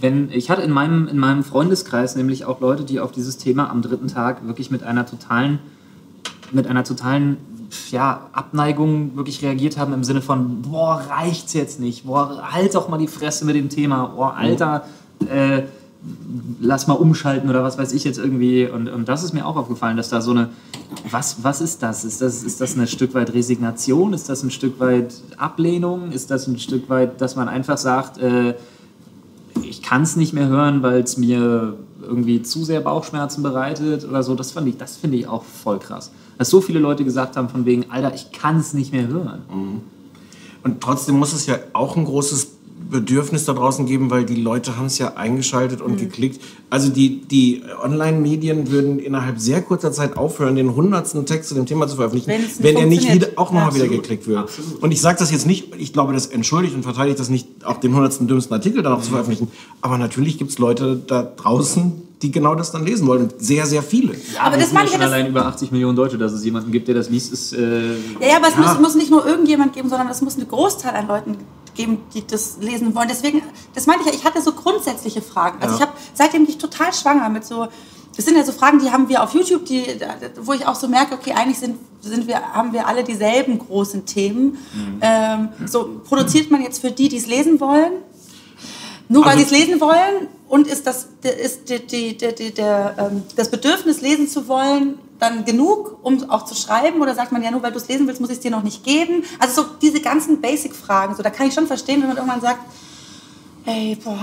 wenn, ich hatte in meinem, in meinem Freundeskreis nämlich auch Leute, die auf dieses Thema am dritten Tag wirklich mit einer totalen, mit einer totalen ja, Abneigung wirklich reagiert haben im Sinne von, boah, reicht's jetzt nicht, boah, halt doch mal die Fresse mit dem Thema, boah, Alter, äh, lass mal umschalten oder was weiß ich jetzt irgendwie. Und, und das ist mir auch aufgefallen, dass da so eine, was, was ist das? Ist, das? ist das ein Stück weit Resignation? Ist das ein Stück weit Ablehnung? Ist das ein Stück weit, dass man einfach sagt, äh, ich kann es nicht mehr hören, weil es mir irgendwie zu sehr Bauchschmerzen bereitet oder so? Das, fand ich, das finde ich auch voll krass. Dass so viele Leute gesagt haben von wegen, Alter, ich kann es nicht mehr hören. Und trotzdem muss es ja auch ein großes Bedürfnis da draußen geben, weil die Leute haben es ja eingeschaltet und geklickt. Also die, die Online-Medien würden innerhalb sehr kurzer Zeit aufhören, den hundertsten Text zu dem Thema zu veröffentlichen, Wenn es nicht wenn er nicht wieder, auch nochmal Ja. wieder geklickt wird. Und ich sage das jetzt nicht, ich glaube, das entschuldigt und verteidigt das nicht, auch den hundertsten dümmsten Artikel dann auch zu veröffentlichen. Aber natürlich gibt es Leute da draußen, die genau das dann lesen wollen. Sehr, sehr viele. Aber wir das meine ja ich schon ja, das- allein über 80 Millionen Deutsche, dass es jemanden gibt, der das liest, ist. Äh, Ja, ja, aber es muss, muss nicht nur irgendjemand geben, sondern es muss eine Großzahl an Leuten geben, die das lesen wollen. Deswegen, das meinte ich ja, ich hatte so grundsätzliche Fragen. Also Ja. ich habe, seitdem bin ich total schwanger mit so, das sind ja so Fragen, die haben wir auf YouTube, die, wo ich auch so merke, okay, eigentlich sind, sind wir, haben wir alle dieselben großen Themen. Ähm, so produziert man jetzt für die, die es lesen wollen, nur weil Also- sie es lesen wollen und ist das, ist die, die, die, der, ähm, das Bedürfnis, lesen zu wollen, dann genug, um auch zu schreiben? Oder sagt man, ja, nur weil du es lesen willst, muss ich es dir noch nicht geben? Also so diese ganzen Basic-Fragen, so, da kann ich schon verstehen, wenn man irgendwann sagt, ey, boah.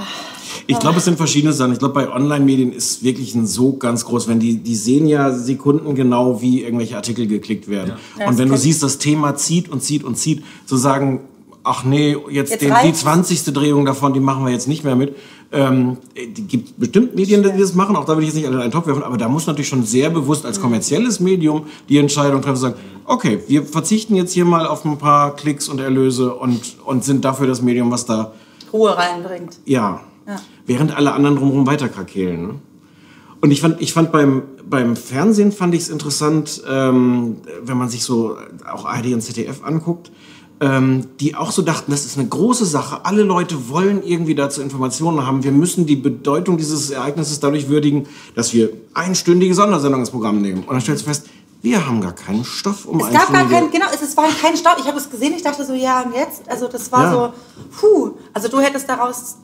Ich glaube, es sind verschiedene Sachen. Ich glaube, bei Online-Medien ist wirklich ein Sog ganz groß. Wenn die, die sehen ja Sekunden genau, wie irgendwelche Artikel geklickt werden. Ja, und wenn du siehst, das Thema zieht und zieht und zieht, zu sagen, ach nee, jetzt, Jetzt den, die reicht's. 20. Drehung davon, die machen wir jetzt nicht mehr mit. Ähm, die gibt bestimmt Medien, die das machen, auch da will ich jetzt nicht alle in einen Topf werfen, aber da muss natürlich schon sehr bewusst als kommerzielles Medium die Entscheidung treffen, zu sagen, okay, wir verzichten jetzt hier mal auf ein paar Klicks und Erlöse und, und sind dafür das Medium, was da Ruhe reinbringt. ja. Ja. Während alle anderen drumherum weiterkrakehlen. Ne? Und ich fand, ich fand beim, beim Fernsehen fand ich es interessant, ähm, wenn man sich so auch ARD und ZDF anguckt, ähm, die auch so dachten, das ist eine große Sache. Alle Leute wollen irgendwie dazu Informationen haben. Wir müssen die Bedeutung dieses Ereignisses dadurch würdigen, dass wir einstündige Sondersendungen ins Programm nehmen. Und dann stellst du fest, wir haben gar keinen Stoff um Es gab gar keinen, genau, es, es war kein Stau. Ich habe es gesehen, ich dachte so, ja, und jetzt? Also das war Ja. so, puh. Also du hättest daraus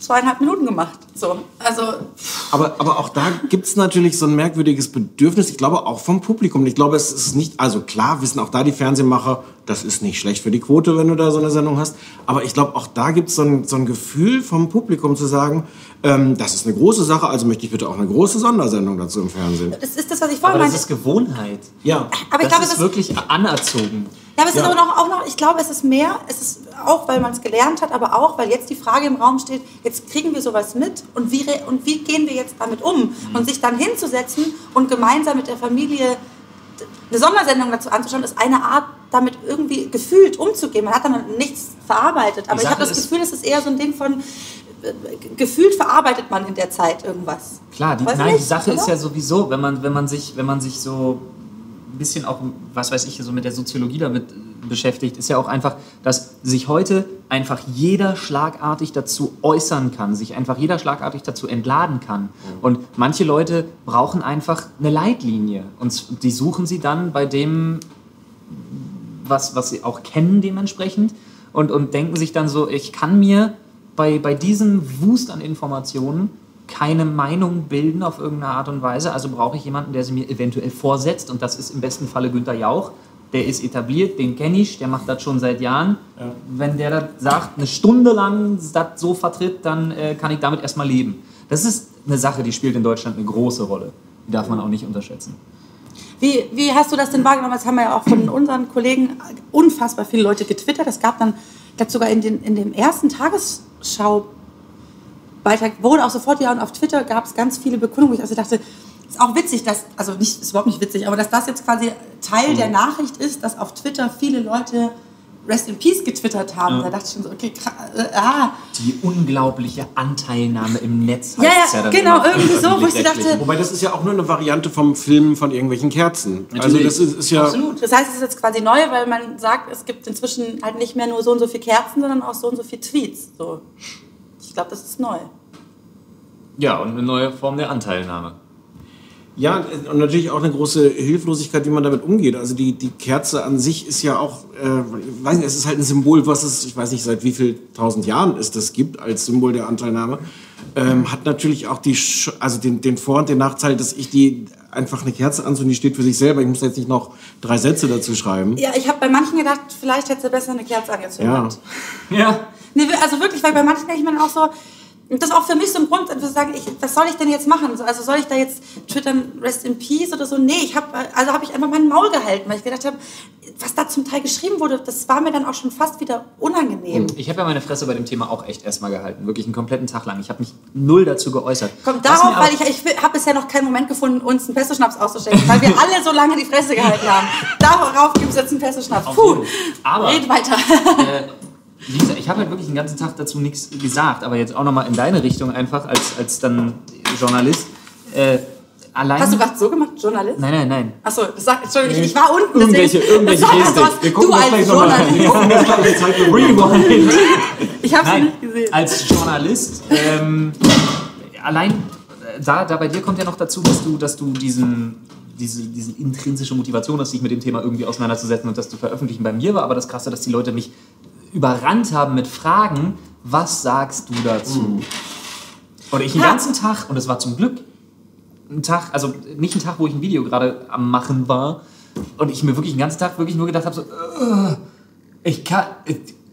zweieinhalb Minuten gemacht. So, also Aber, aber auch da gibt es natürlich so ein merkwürdiges Bedürfnis, ich glaube auch vom Publikum. Ich glaube, es ist nicht, also klar wissen auch da die Fernsehmacher, das ist nicht schlecht für die Quote, wenn du da so eine Sendung hast. Aber ich glaube, auch da gibt es so ein, so ein Gefühl vom Publikum zu sagen, ähm, das ist eine große Sache, also möchte ich bitte auch eine große Sondersendung dazu im Fernsehen. das ist das, was ich vorhin aber das meinte. ist Gewohnheit. Ja. Aber ich das glaube, ist das- wirklich anerzogen. Ja, aber es Ja. ist aber noch, auch noch, ich glaube, es ist mehr, es ist auch, weil man es gelernt hat, aber auch, weil jetzt die Frage im Raum steht, jetzt kriegen wir sowas mit und wie, und wie gehen wir jetzt damit um? Und sich dann hinzusetzen und gemeinsam mit der Familie eine Sondersendung dazu anzuschauen, ist eine Art, damit irgendwie gefühlt umzugehen. Man hat dann nichts verarbeitet, aber ich habe das ist- Gefühl, es ist eher so ein Ding von, äh, gefühlt verarbeitet man in der Zeit irgendwas. Klar, die, nein, nicht, die Sache ist oder? ja sowieso, wenn man, wenn man sich, wenn man sich so bisschen auch, was weiß ich, so mit der Soziologie damit äh, beschäftigt, ist ja auch einfach, dass sich heute einfach jeder schlagartig dazu äußern kann, sich einfach jeder schlagartig dazu entladen kann. Und manche Leute brauchen einfach eine Leitlinie und die suchen sie dann bei dem, was, was sie auch kennen dementsprechend und, und denken sich dann so, ich kann mir bei, bei diesem Wust an Informationen keine Meinung bilden auf irgendeine Art und Weise, also brauche ich jemanden, der sie mir eventuell vorsetzt und das ist im besten Falle Günter Jauch, der ist etabliert, den kenne ich, der macht das schon seit Jahren. Wenn der das sagt, eine Stunde lang das so vertritt, dann äh, kann ich damit erstmal leben. Das ist eine Sache, die spielt in Deutschland eine große Rolle. Die darf man auch nicht unterschätzen. Wie, wie hast du das denn wahrgenommen? Das haben wir ja auch von unseren Kollegen unfassbar viele Leute getwittert. Es gab dann, ich glaube sogar in, den, in dem ersten Tagesschau Beitrag wurde auch sofort ja und auf Twitter gab es ganz viele Bekundungen, wo ich also dachte, ist auch witzig, dass, also nicht, ist überhaupt nicht witzig, aber dass das jetzt quasi Teil der Nachricht ist, dass auf Twitter viele Leute Rest in Peace getwittert haben. Da dachte ich schon so, okay, krass, äh, ah. Die unglaubliche Anteilnahme im Netz Ja, ja, dann genau, irgendwie so, wo ich dachte- Wobei das ist ja auch nur eine Variante vom Filmen von irgendwelchen Kerzen. Also Natürlich. das ist, ist ja. Absolut. Das heißt, es ist jetzt quasi neu, weil man sagt, es gibt inzwischen halt nicht mehr nur so und so viele Kerzen, sondern auch so und so viele Tweets. So. Ich glaube, das ist neu. Ja, und eine neue Form der Anteilnahme. Ja, und natürlich auch eine große Hilflosigkeit, wie man damit umgeht. Also die, die Kerze an sich ist ja auch, äh, weiß nicht, es ist halt ein Symbol, was es, ich weiß nicht, seit wie viel tausend Jahren es das gibt als Symbol der Anteilnahme. Ähm, hat natürlich auch die, also den, den Vor- und den Nachteil, dass ich die einfach eine Kerze anzünde, die steht für sich selber. Ich muss jetzt nicht noch drei Sätze dazu schreiben. Ja, ich habe bei manchen gedacht, vielleicht hätte sie besser eine Kerze angezündet. Ja. Ja. Nee, also wirklich, weil bei manchen denke ich mir dann auch so, und das ist auch für mich so ein Grund, zu sagen, ich, was soll ich denn jetzt machen? So, Also soll ich da jetzt twittern Rest in Peace oder so? Nee, ich habe also habe ich einfach mein Maul gehalten, weil ich gedacht habe, was da zum Teil geschrieben wurde, das war mir dann auch schon fast wieder unangenehm. Ich habe ja meine Fresse bei dem Thema auch echt erstmal gehalten. Wirklich einen kompletten Tag lang. Ich habe mich null dazu geäußert. Kommt darauf, weil ich, ich habe bisher noch keinen Moment gefunden, uns einen Pesto-Schnaps auszuschenken, weil wir alle so lange die Fresse gehalten haben. Darauf gibt es jetzt einen Pesto-Schnaps. Auf Puh. Aber- red weiter. äh, gesagt, ich habe halt wirklich den ganzen Tag dazu nichts gesagt, aber jetzt auch nochmal in deine Richtung einfach als, als dann Journalist. Äh, allein. Hast du gerade so gemacht, Journalist? Nein, nein, nein. Achso, das Entschuldigung, ich, ich war unten. Irgendwelche- irgendwelche das was, Wir du als noch mal. Journalist. Rewind. Ich habe sie Nein, nicht gesehen. als Journalist, ähm, allein äh, da, da bei dir kommt ja noch dazu, dass du, dass du diesen, diese, diese intrinsische Motivation hast, dich mit dem Thema irgendwie auseinanderzusetzen und das zu veröffentlichen. Bei mir war aber das Krasse, dass die Leute mich überrannt haben mit Fragen, was sagst du dazu? Und ich den ganzen Tag, und es war zum Glück ein Tag, also nicht ein Tag, wo ich ein Video gerade am Machen war, und ich mir wirklich den ganzen Tag wirklich nur gedacht habe, so, "Ugh, ich kann,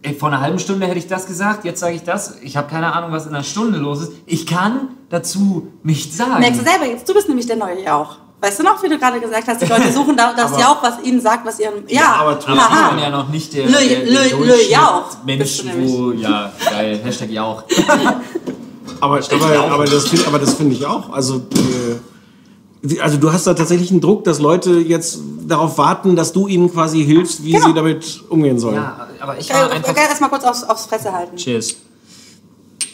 ey, vor einer halben Stunde hätte ich das gesagt, jetzt sage ich das, ich habe keine Ahnung, was in einer Stunde los ist. Ich kann dazu nichts sagen. Merkst du selber jetzt, du bist nämlich der neue Jauch. Weißt du noch, wie du gerade gesagt hast, die Leute suchen da, das Jauch, was ihnen sagt, was ihren... Ja, aber Aber ich haha. bin ja noch nicht der, Lö- der, der Lö- Lö- Jauch Mensch, wo, ja, geil, Hashtag Jauch. Aber, aber, aber das finde aber das finde ich auch. Also, äh, also du hast da tatsächlich einen Druck, dass Leute jetzt darauf warten, dass du ihnen quasi hilfst, wie Genau. sie damit umgehen sollen. Ja, aber ich Äh, war einfach... okay, erstmal kurz aufs, aufs Fresse halten. Cheers.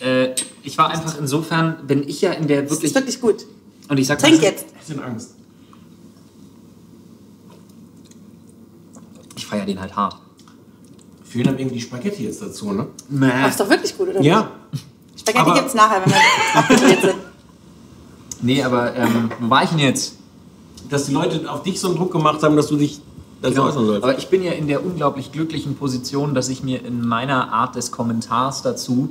Äh, ich war einfach insofern, bin ich ja in der Das wirklich... ist wirklich gut. Und ich sag Trink mal, jetzt. Ich bin Angst. Ich feiere den halt hart. Fehlen dann irgendwie die Spaghetti jetzt dazu, ne? Das ist doch wirklich gut, oder? Ja. Spaghetti aber- gibt's nachher, wenn wir abgedreht sind. Nee, aber ähm, wo war ich denn jetzt? Dass die Leute auf dich so einen Druck gemacht haben, dass du dich dazu äußern sollst. Genau. Aber ich bin ja in der unglaublich glücklichen Position, dass ich mir in meiner Art des Kommentars dazu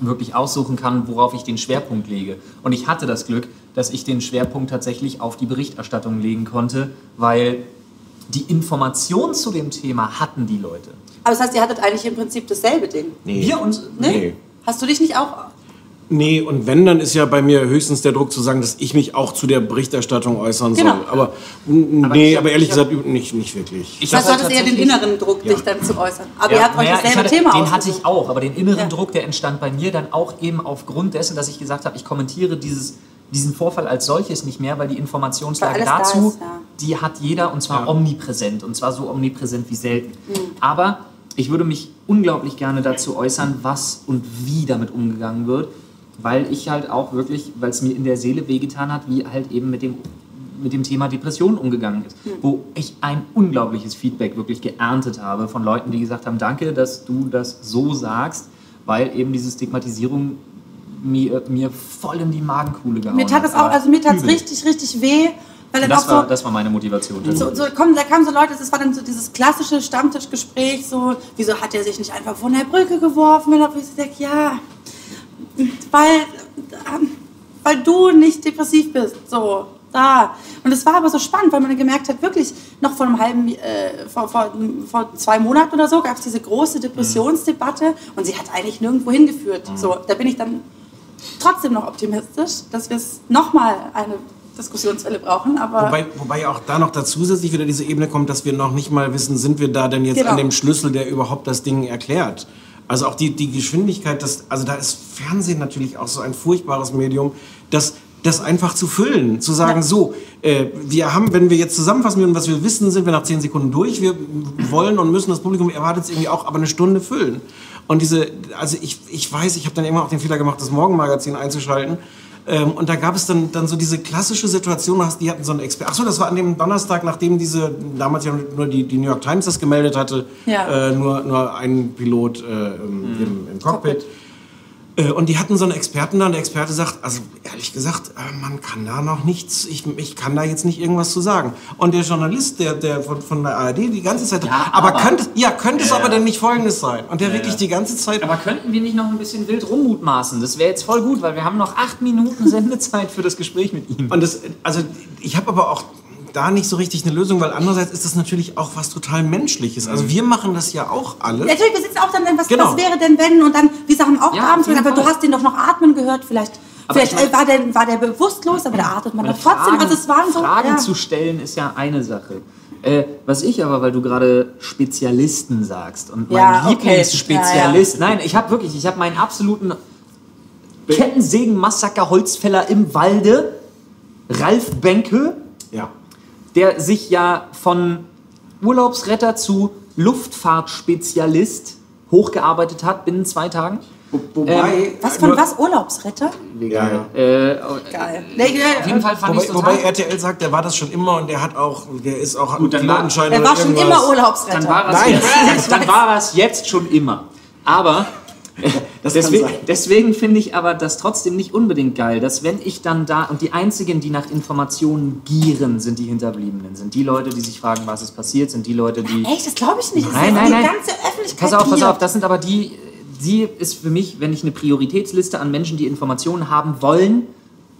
wirklich aussuchen kann, worauf ich den Schwerpunkt lege. Und ich hatte das Glück, dass ich den Schwerpunkt tatsächlich auf die Berichterstattung legen konnte, weil die Information zu dem Thema hatten die Leute. Aber das heißt, ihr hattet eigentlich im Prinzip dasselbe Ding. nee. Wir uns. Ne? Nee. Hast du dich nicht auch... Nee, und wenn, dann ist ja bei mir höchstens der Druck zu sagen, dass ich mich auch zu der Berichterstattung äußern Genau. soll. Aber, Aber nee, hab- aber ehrlich hab- gesagt, nicht, nicht wirklich. Ich Das heißt, hab du halt hattest eher den inneren Druck, dich dann zu äußern. Aber ihr Ja, habt euch naja, dasselbe hatte, Thema Den hatte ich auch, aber den inneren Ja. Druck, der entstand bei mir dann auch eben aufgrund dessen, dass ich gesagt habe, ich kommentiere dieses, diesen Vorfall als solches nicht mehr, weil die Informationslage Weil da dazu, ist, ja. die hat jeder und zwar Ja. omnipräsent und zwar so omnipräsent wie selten. Mhm. Aber ich würde mich unglaublich gerne dazu äußern, was und wie damit umgegangen wird, weil ich halt auch wirklich, weil es mir in der Seele wehgetan hat, wie halt eben mit dem mit dem Thema Depression umgegangen ist, Mhm. wo ich ein unglaubliches Feedback wirklich geerntet habe von Leuten, die gesagt haben, danke, dass du das so sagst, weil eben diese Stigmatisierung mir, mir voll in die Magenkuhle gehauen Mir tat es auch, also mir tat es richtig, richtig weh. Weil dann Das auch war, so, das war meine Motivation. so, so kommen, da kamen so Leute, das war dann so dieses klassische Stammtischgespräch, so, wieso hat er sich nicht einfach von der Brücke geworfen? Und ich denke, ja, weil, ähm, weil du nicht depressiv bist, so, da. Und es war aber so spannend, weil man dann gemerkt hat, wirklich, noch vor einem halben, äh, vor, vor, vor zwei Monaten oder so, gab es diese große Depressionsdebatte und sie hat eigentlich nirgendwo hingeführt. So, da bin ich dann trotzdem noch optimistisch, dass wir es nochmal eine Diskussionswelle brauchen, aber... Wobei, wobei auch da noch zusätzlich wieder diese Ebene kommt, dass wir noch nicht mal wissen, sind wir da denn jetzt Genau. an dem Schlüssel, der überhaupt das Ding erklärt. Also auch die, die Geschwindigkeit, das, also da ist Fernsehen natürlich auch so ein furchtbares Medium, das, das einfach zu füllen, zu sagen, Ja. so, äh, wir haben, wenn wir jetzt zusammenfassen würden, was wir wissen, sind wir nach zehn Sekunden durch, wir wollen und müssen das Publikum erwartet es irgendwie auch, aber eine Stunde füllen. Und diese, also ich, ich weiß, ich habe dann immer auch den Fehler gemacht, das Morgenmagazin einzuschalten. Ähm, und da gab es dann, dann so diese klassische Situation, die hatten so einen Experten. Achso, das war an dem Donnerstag, nachdem diese, damals ja nur die, die New York Times das gemeldet hatte, Ja. äh, nur, nur ein Pilot äh, im, im, im Cockpit. Cockpit. Äh, Und die hatten so einen Experten da und der Experte sagt, also ehrlich gesagt, äh, man kann da noch nichts, ich, ich kann da jetzt nicht irgendwas zu sagen. Und der Journalist, der, der von, von der ARD die ganze Zeit, Ja, aber, aber- könnte, ja, könnte es aber denn nicht Folgendes sein? Und der wirklich die ganze Zeit, Aber könnten wir nicht noch ein bisschen wild rummutmaßen? Das wäre jetzt voll gut, weil wir haben noch acht Minuten Sendezeit für das Gespräch mit ihm. Und das, also ich habe aber auch da nicht so richtig eine Lösung, weil andererseits ist das natürlich auch was total Menschliches. Also wir machen das ja auch alle. Natürlich, wir sitzen auch dann, was, Genau. was wäre denn wenn? Und dann, wir sagen auch Ja, abends, aber du hast den doch noch atmen gehört, vielleicht. Aber Vielleicht ich mein- äh, war, der, war der bewusstlos, aber da atmet man doch trotzdem. Fragen, also es waren so. Fragen ja. zu stellen ist ja eine Sache. Äh, was ich aber, weil du gerade Spezialisten sagst und mein Ja, okay. Lieblingsspezialist, nein, ich habe wirklich, ich habe meinen absoluten Kettensägen-Massaker-Holzfäller im Walde, Ralf Benke, Ja. Der sich ja von Urlaubsretter zu Luftfahrtspezialist hochgearbeitet hat binnen zwei Tagen. Wo, wobei, Was von was? Urlaubsretter? Ja, ja. Äh, Geil. Äh, auf jeden Fall fand ich Wobei, total... wobei RTL sagt, der war das schon immer und der hat auch, der ist auch Gut, dann war- er war schon immer Urlaubsretter. Dann war es Nein. jetzt, dann war es jetzt schon immer. Aber Das deswegen, deswegen finde ich aber das trotzdem nicht unbedingt geil, dass wenn ich dann da und die einzigen, die nach Informationen gieren, sind die Hinterbliebenen, sind die Leute, die sich fragen, was ist passiert, sind die Leute, die Echt, das glaube ich nicht. Nein, ist nein, die nein. ganze Öffentlichkeit Pass auf, pass auf, das sind aber die, die ist für mich, wenn ich eine Prioritätsliste an Menschen, die Informationen haben wollen,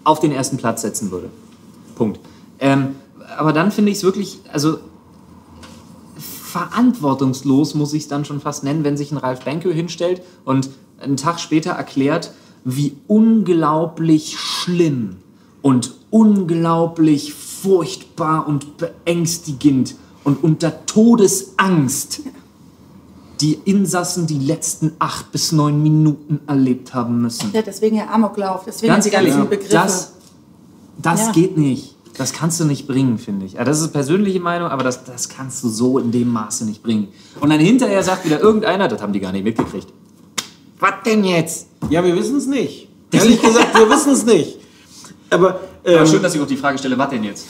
auf den ersten Platz setzen würde. Punkt. Ähm, aber dann finde ich es wirklich, also verantwortungslos muss ich es dann schon fast nennen, wenn sich ein Ralf Benke hinstellt und einen Tag später erklärt, wie unglaublich schlimm und unglaublich furchtbar und beängstigend und unter Todesangst die Insassen die letzten acht bis neun Minuten erlebt haben müssen. Ja, deswegen ja Amoklauf. Deswegen Ganz die ganzen Begriffe. das, das Ja. geht nicht. Das kannst du nicht bringen, finde ich. Ja, das ist persönliche Meinung, aber das, das kannst du so in dem Maße nicht bringen. Und dann hinterher sagt wieder irgendeiner, das haben die gar nicht mitgekriegt. Was denn jetzt? Ja, wir wissen es nicht. Ehrlich gesagt, wir wissen es nicht. Aber, ähm, schön, dass ich auch die Frage stelle, was denn jetzt?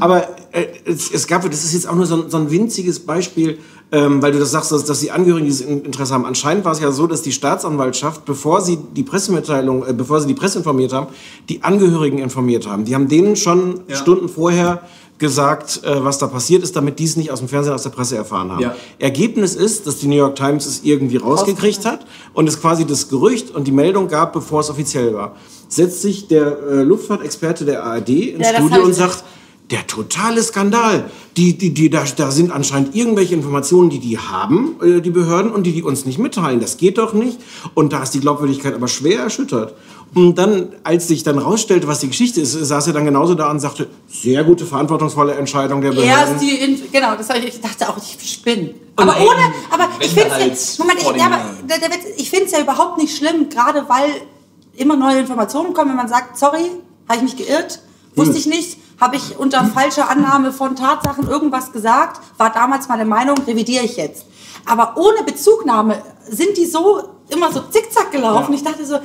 aber äh, es, es gab, das ist jetzt auch nur so ein, so ein winziges Beispiel, ähm, weil du das sagst, dass, dass die Angehörigen dieses In- Interesse haben. Anscheinend war es ja so, dass die Staatsanwaltschaft, bevor sie die Pressemitteilung, äh, bevor sie die Presse informiert haben, die Angehörigen informiert haben. Die haben denen schon Ja. Stunden vorher gesagt, äh, was da passiert ist, damit die es nicht aus dem Fernsehen, aus der Presse erfahren haben. Ja. Ergebnis ist, dass die New York Times es irgendwie rausgekriegt hat und es quasi das Gerücht und die Meldung gab, bevor es offiziell war. Setzt sich der äh, Luftfahrtexperte der ARD ins Ja, Studio und sagt, der totale Skandal. Die, die, die, da, da sind anscheinend irgendwelche Informationen, die die haben, äh, die Behörden, und die die uns nicht mitteilen. Das geht doch nicht. Und da ist die Glaubwürdigkeit aber schwer erschüttert. Und dann, als sich dann rausstellte, was die Geschichte ist, saß er dann genauso da und sagte, sehr gute, verantwortungsvolle Entscheidung der Behörden. Erst die, In genau, das ich, ich dachte auch, ich spinne. Aber ohne, aber ich finde Wendehals ja, Moment, ich, vor ja, dem aber der, der Witz, ich finde es ja überhaupt nicht schlimm, gerade weil immer neue Informationen kommen, wenn man sagt, sorry, habe ich mich geirrt, wusste ich nicht, habe ich unter falscher Annahme von Tatsachen irgendwas gesagt, war damals meine Meinung, revidiere ich jetzt. Aber ohne Bezugnahme sind die so immer so zickzack gelaufen. Ich dachte so,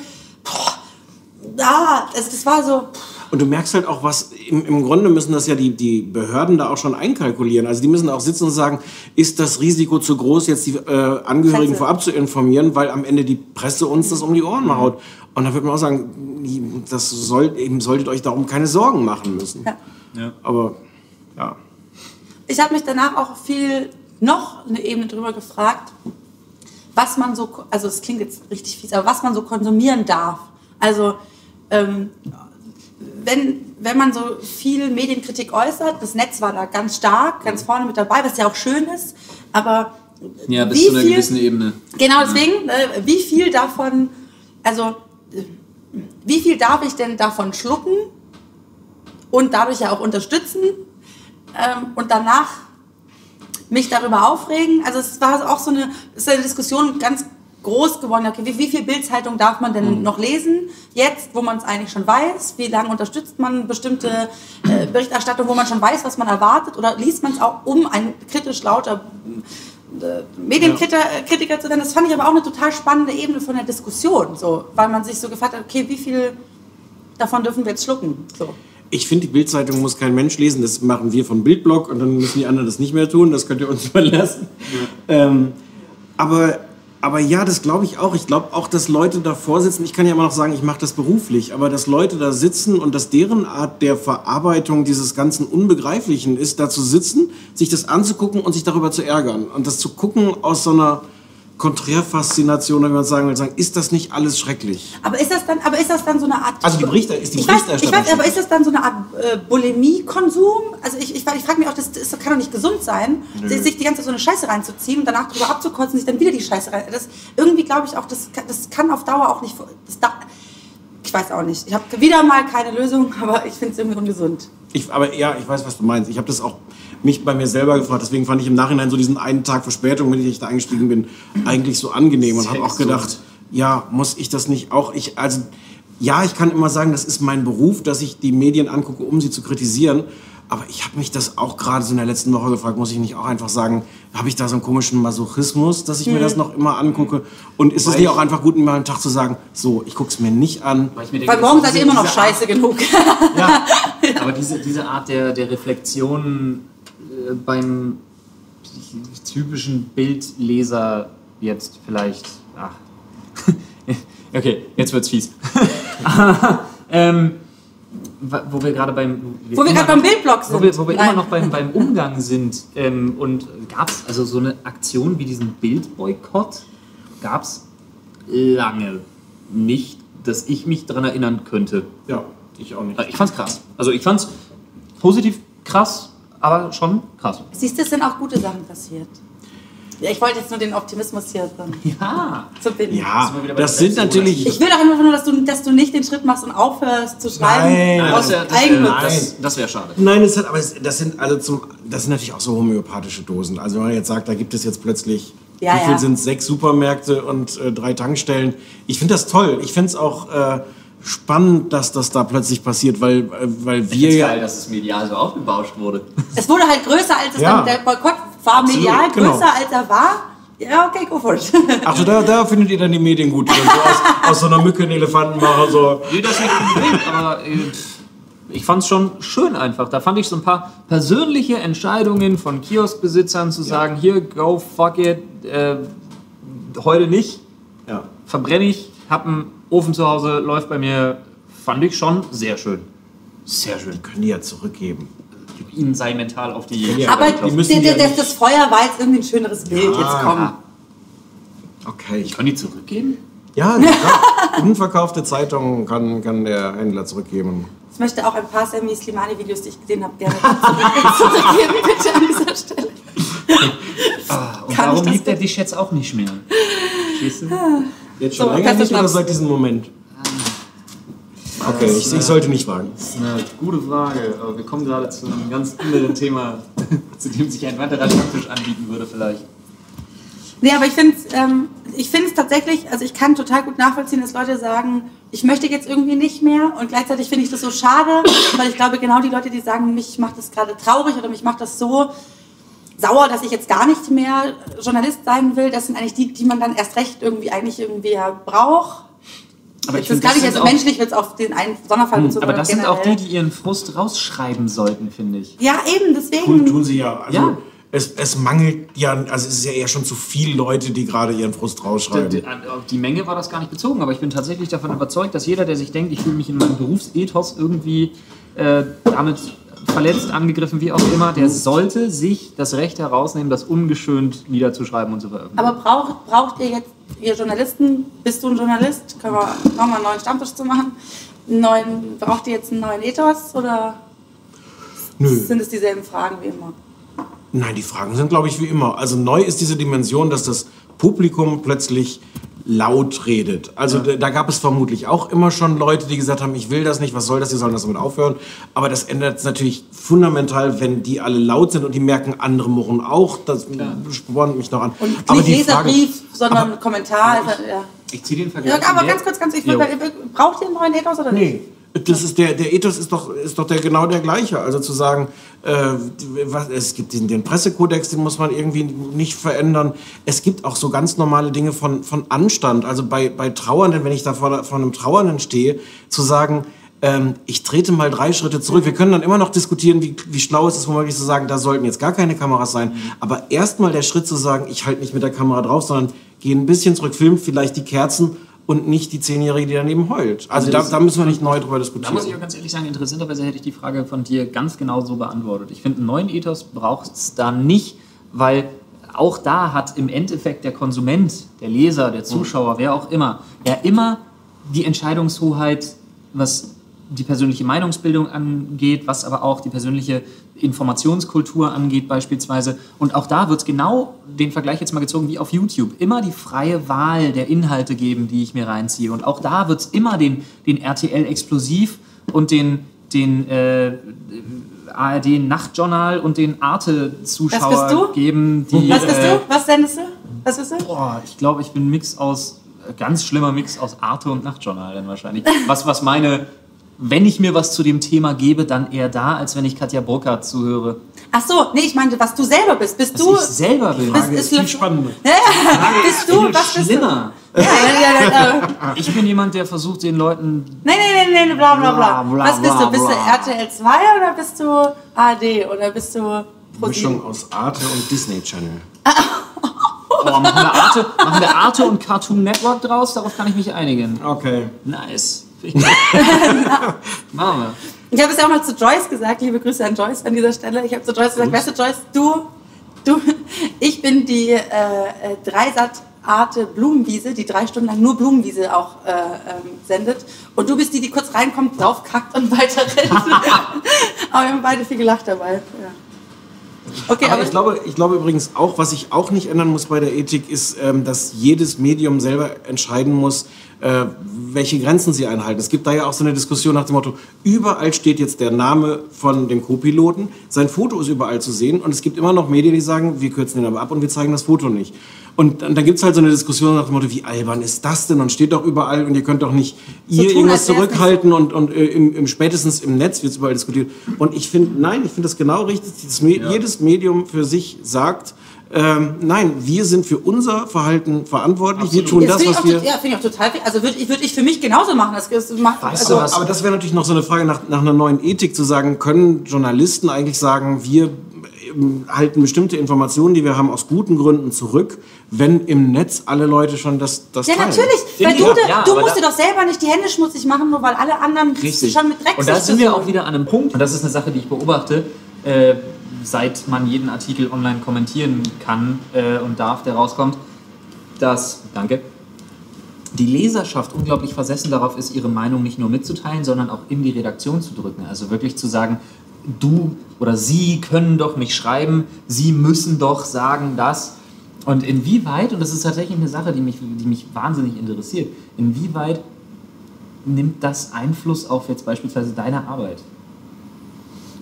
boah, ah, das, das war so, Und du merkst halt auch, was im, im Grunde müssen das ja die, die Behörden da auch schon einkalkulieren. Also die müssen auch sitzen und sagen, ist das Risiko zu groß, jetzt die äh, Angehörigen Presse. vorab zu informieren, weil am Ende die Presse uns das um die Ohren haut. Und da würde man auch sagen, das soll, eben solltet euch darum keine Sorgen machen müssen. Ja. Aber ja. Ich habe mich danach auch viel noch eine Ebene drüber gefragt, was man so, also es klingt jetzt richtig fies, aber was man so konsumieren darf. Also ähm, wenn, wenn man so viel Medienkritik äußert, das Netz war da ganz stark, ganz vorne mit dabei, was ja auch schön ist, aber Ja, bis wie zu einer viel, gewissen Ebene. Genau, deswegen, äh, wie viel davon, also äh, wie viel darf ich denn davon schlucken und dadurch ja auch unterstützen ähm, und danach mich darüber aufregen? Also es war auch so eine, es ist eine Diskussion ganz groß geworden. Okay, wie, wie viel Bildzeitung darf man denn noch lesen jetzt, wo man es eigentlich schon weiß? Wie lange unterstützt man bestimmte äh, Berichterstattung, wo man schon weiß, was man erwartet? Oder liest man es auch, um ein kritisch lauter Medienkritiker Kritiker zu sein. Das fand ich aber auch eine total spannende Ebene von der Diskussion, so, weil man sich so gefragt hat, okay, wie viel davon dürfen wir jetzt schlucken? So. Ich finde, die Bildzeitung muss kein Mensch lesen. Das machen wir vom Bildblog und dann müssen die anderen das nicht mehr tun. Das könnt ihr uns überlassen. Ähm, aber aber ja, das glaube ich auch. Ich glaube auch, dass Leute davor sitzen. Ich kann ja immer noch sagen, ich mache das beruflich, aber dass Leute da sitzen und dass deren Art der Verarbeitung dieses ganzen Unbegreiflichen ist, da zu sitzen, sich das anzugucken und sich darüber zu ärgern. Und das zu gucken aus so einer Konträrfaszination, wenn man sagen will, sagen, ist das nicht alles schrecklich? Aber ist das dann, aber ist das dann so eine Art... Also die Berichter, ist die ich weiß, ich Berichterstattung weiß, aber ist das dann so eine Art äh, Bulimie-Konsum? Also ich, ich, ich frage mich auch, das, das kann doch nicht gesund sein, sich die ganze Zeit so eine Scheiße reinzuziehen und danach drüber abzukotzen, sich dann wieder die Scheiße rein. Das, irgendwie glaube ich auch, das, kann- das kann auf Dauer auch nicht... Das da, ich weiß auch nicht. Ich habe wieder mal keine Lösung, aber ich finde es irgendwie ungesund. Ich, aber ja, ich weiß, was du meinst. Ich habe das auch mich bei mir selber gefragt. Deswegen fand ich im Nachhinein so diesen einen Tag Verspätung, wenn ich da eingestiegen bin, eigentlich so angenehm und habe auch gedacht, ja, muss ich das nicht auch? Ich, also, ja, ich kann immer sagen, das ist mein Beruf, dass ich die Medien angucke, um sie zu kritisieren. Aber ich habe mich das auch gerade so in der letzten Woche gefragt, muss ich nicht auch einfach sagen, habe ich da so einen komischen Masochismus, dass ich mir das noch immer angucke? Und ist es nicht ich- auch einfach gut, mal einen Tag zu sagen, so, ich gucke es mir nicht an? Weil, ich mir denke, Weil morgen seid ihr immer noch diese Art- scheiße genug. Ja, aber diese, diese Art der, der Reflexion beim typischen Bildleser jetzt vielleicht. Ach. okay, jetzt wird's fies. ähm, wo wir gerade beim. Wo wir gerade beim Bildblock Wo wir, sind. wo wir immer noch beim, beim Umgang sind. Ähm, und gab es also so eine Aktion wie diesen Bildboykott? Gab es lange nicht, dass ich mich daran erinnern könnte. Ja, ich auch nicht. Ich fand's krass. Also ich fand's positiv krass, aber schon krass. Siehst du, es sind auch gute Sachen passiert. Ja, ich wollte jetzt nur den Optimismus hier dann Ja. Ja, das sind natürlich... Ich will doch einfach nur, dass du, dass du nicht den Schritt machst und aufhörst zu schreiben. Nein, Nein, das wäre das wär, das, das wär schade. Nein, das, hat, aber es, das sind alle zum, das sind natürlich auch so homöopathische Dosen. Also wenn man jetzt sagt, da gibt es jetzt plötzlich, Ja, wie viel ja. sind es, sechs Supermärkte und äh, drei Tankstellen. Ich finde das toll. Ich finde es auch äh, spannend, dass das da plötzlich passiert, weil, äh, weil wir Ist ja... geil, dass es medial so aufgebauscht wurde. Es wurde halt größer, als es Ja. dann, der Boykott war medial genau. größer, als er war. Ja, okay, go for it. Ach, da, da findet ihr dann die Medien gut, die dann so aus, aus so einer Mücke einen Elefanten machen. So. Nee, das nicht unbedingt, aber äh, ich fand's schon schön einfach. Da fand ich so ein paar persönliche Entscheidungen von Kioskbesitzern zu sagen, hier, go, fuck it, äh, heute nicht, Ja. verbrenne ich, hab einen Ofen zu Hause, läuft bei mir, fand ich schon sehr schön. Sehr schön. Können die ja zurückgeben. Ihnen sei mental auf die... Ja, Aber die müssen der, der, ja das, Feuer war jetzt irgendwie ein schöneres Bild. Jetzt komm. Okay. Ich, Können die zurückgeben? ja, ja, unverkaufte Zeitungen kann, kann der Händler zurückgeben. Ich möchte auch ein paar Sammy Slimani-Videos, die ich gesehen habe, gerne zurückgeben, bitte an dieser Stelle. Ah, und Kann das liebt er dich jetzt auch nicht mehr. Verstehst du? Jetzt schon So, länger nicht oder seit diesem Moment? Okay, ich, ich sollte nicht fragen. Das ist eine gute Frage, aber wir kommen gerade zu einem ganz anderen Thema, zu dem sich ein weiterer Stammtisch anbieten würde vielleicht. Nee, aber ich finde es ähm, ich tatsächlich, also ich kann total gut nachvollziehen, dass Leute sagen, ich möchte jetzt irgendwie nicht mehr und gleichzeitig finde ich das so schade, weil ich glaube, genau die Leute, die sagen, mich macht das gerade traurig oder mich macht das so sauer, dass ich jetzt gar nicht mehr Journalist sein will, das sind eigentlich die, die man dann erst recht irgendwie eigentlich irgendwie ja braucht. Aber das ist gar nicht sind also auch- menschlich jetzt auf den einen Sonderfall bezogen. Aber das sind auch die, die ihren Frust rausschreiben sollten, finde ich. Ja, eben, deswegen. Tun, tun sie ja. Also, Ja. Es, es mangelt ja, also es ist ja eher schon zu viele Leute, die gerade ihren Frust Die, rausschreiben. auf die Menge war das gar nicht bezogen, aber ich bin tatsächlich davon überzeugt, dass jeder, der sich denkt, ich fühle mich in meinem Berufsethos irgendwie äh, damit verletzt, angegriffen, wie auch immer, der sollte sich das Recht herausnehmen, das ungeschönt niederzuschreiben und zu veröffentlichen. Aber braucht, braucht ihr jetzt, ihr Journalisten, bist du ein Journalist? Können wir, wir einen neuen Stammtisch zu machen? Einen neuen, braucht ihr jetzt einen neuen Ethos oder Nö. sind es dieselben Fragen wie immer? Nein, die Fragen sind, glaube ich, wie immer. Also neu ist diese Dimension, dass das Publikum plötzlich laut redet. Also da, da gab es vermutlich auch immer schon Leute, die gesagt haben, ich will das nicht, was soll das, die sollen das damit aufhören. Aber das ändert es natürlich fundamental, wenn die alle laut sind und die merken, andere murren auch. Das spornt mich noch an. Und aber nicht die Frage, Leserbrief, sondern Kommentar. also, ja. ich ziehe den Vergleich. Ja, aber ganz kurz, ganz, ich will, braucht ihr einen neuen Ethos oder nicht? Nee. Das ist der, der Ethos ist doch, ist doch der, genau der gleiche. Also zu sagen, äh, was, es gibt den, den Pressekodex, den muss man irgendwie nicht verändern. Es gibt auch so ganz normale Dinge von, von Anstand. Also bei, bei Trauernden, wenn ich da vor, vor einem Trauernden stehe, zu sagen, ähm, ich trete mal drei Schritte zurück. Wir können dann immer noch diskutieren, wie, wie schlau ist es womöglich zu sagen, da sollten jetzt gar keine Kameras sein. Aber erstmal der Schritt zu sagen, ich halte nicht mit der Kamera drauf, sondern gehe ein bisschen zurück, film vielleicht die Kerzen und nicht die Zehnjährige, die daneben heult. Also, also da, da, müssen wir nicht neu drüber diskutieren. Da muss ich auch ganz ehrlich sagen, interessanterweise hätte ich die Frage von dir ganz genau so beantwortet. Ich finde, einen neuen Ethos braucht es da nicht, weil auch da hat im Endeffekt der Konsument, der Leser, der Zuschauer, wer auch immer, ja immer die Entscheidungshoheit, was die persönliche Meinungsbildung angeht, was aber auch die persönliche Informationskultur angeht beispielsweise. Und auch da wird es genau den Vergleich jetzt mal gezogen wie auf YouTube. Immer die freie Wahl der Inhalte geben, die ich mir reinziehe. Und auch da wird es immer den, den RTL Explosiv und den, den äh, ARD Nachtjournal und den Arte-Zuschauer geben. Die, Was bist du? Äh, Was sendest du? Was bist du? Boah, ich glaube, ich bin ein Mix aus ganz schlimmer Mix aus Arte und Nachtjournal dann wahrscheinlich. Was, was meine wenn ich mir was zu dem Thema gebe, dann eher da, als wenn ich Katja Burkhardt zuhöre. Ach so, nee, ich meinte, was du selber bist. Bist was du. ich selber bin. Bist, ist viel spannender. Ja, bist du, was bist schlimmer. du? Ja, ja, ja, ich bin jemand, der versucht, den Leuten. Nein, nein, nein, nein, bla, bla, bla. bla was bist du? Bist du RTL 2 oder bist du AD oder bist du. Mischung aus Arte und Disney Channel. Oh, machen, wir Arte, machen wir Arte und Cartoon Network draus? Darauf kann ich mich einigen. Okay. Nice. Machen wir. Ich habe es ja auch mal zu Joyce gesagt, liebe Grüße an Joyce an dieser Stelle. Ich habe zu Joyce gesagt, weißt du Joyce, du, du, ich bin die äh, äh Dreisat Arte Blumenwiese, die drei Stunden lang nur Blumenwiese auch äh, ähm, sendet. Und du bist die, die kurz reinkommt, draufkackt und weiter rennt. aber wir haben beide viel gelacht dabei. Ja. Okay, aber, aber ich, glaube, ich glaube übrigens auch, was ich auch nicht ändern muss bei der Ethik, ist, ähm, dass jedes Medium selber entscheiden muss, äh, welche Grenzen sie einhalten. Es gibt da ja auch so eine Diskussion nach dem Motto, überall steht jetzt der Name von dem Co-Piloten, sein Foto ist überall zu sehen und es gibt immer noch Medien, die sagen, wir kürzen den aber ab und wir zeigen das Foto nicht. Und dann, dann gibt es halt so eine Diskussion nach dem Motto, wie albern ist das denn? Und steht doch überall und ihr könnt doch nicht so ihr tun, irgendwas zurückhalten und, und äh, im, im, spätestens im Netz wird es überall diskutiert. Und ich finde, nein, ich finde das genau richtig, dass ja. jedes Medium für sich sagt, ähm, nein, wir sind für unser Verhalten verantwortlich. Absolut. Wir tun das, das was wir. Ja, finde ich auch total. Also würde ich, würd ich für mich genauso machen. Das, das macht, weißt also, aber das wäre natürlich noch so eine Frage nach, nach einer neuen Ethik zu sagen, können Journalisten eigentlich sagen, wir ähm, halten bestimmte Informationen, die wir haben, aus guten Gründen zurück, wenn im Netz alle Leute schon das, das Ja, teilen. natürlich. Weil du, ja, du musst dir doch selber nicht die Hände schmutzig machen, nur weil alle anderen Richtig. schon mit Dreck Und da sind wir auch wieder an einem Punkt, und das ist eine Sache, die ich beobachte. Äh, seit man jeden Artikel online kommentieren kann äh, und darf, der rauskommt, dass, danke, die Leserschaft unglaublich versessen darauf ist, ihre Meinung nicht nur mitzuteilen, sondern auch in die Redaktion zu drücken. Also wirklich zu sagen, du oder sie können doch nicht schreiben, sie müssen doch sagen das. Und inwieweit, und das ist tatsächlich eine Sache, die mich, die mich wahnsinnig interessiert, inwieweit nimmt das Einfluss auf jetzt beispielsweise deine Arbeit?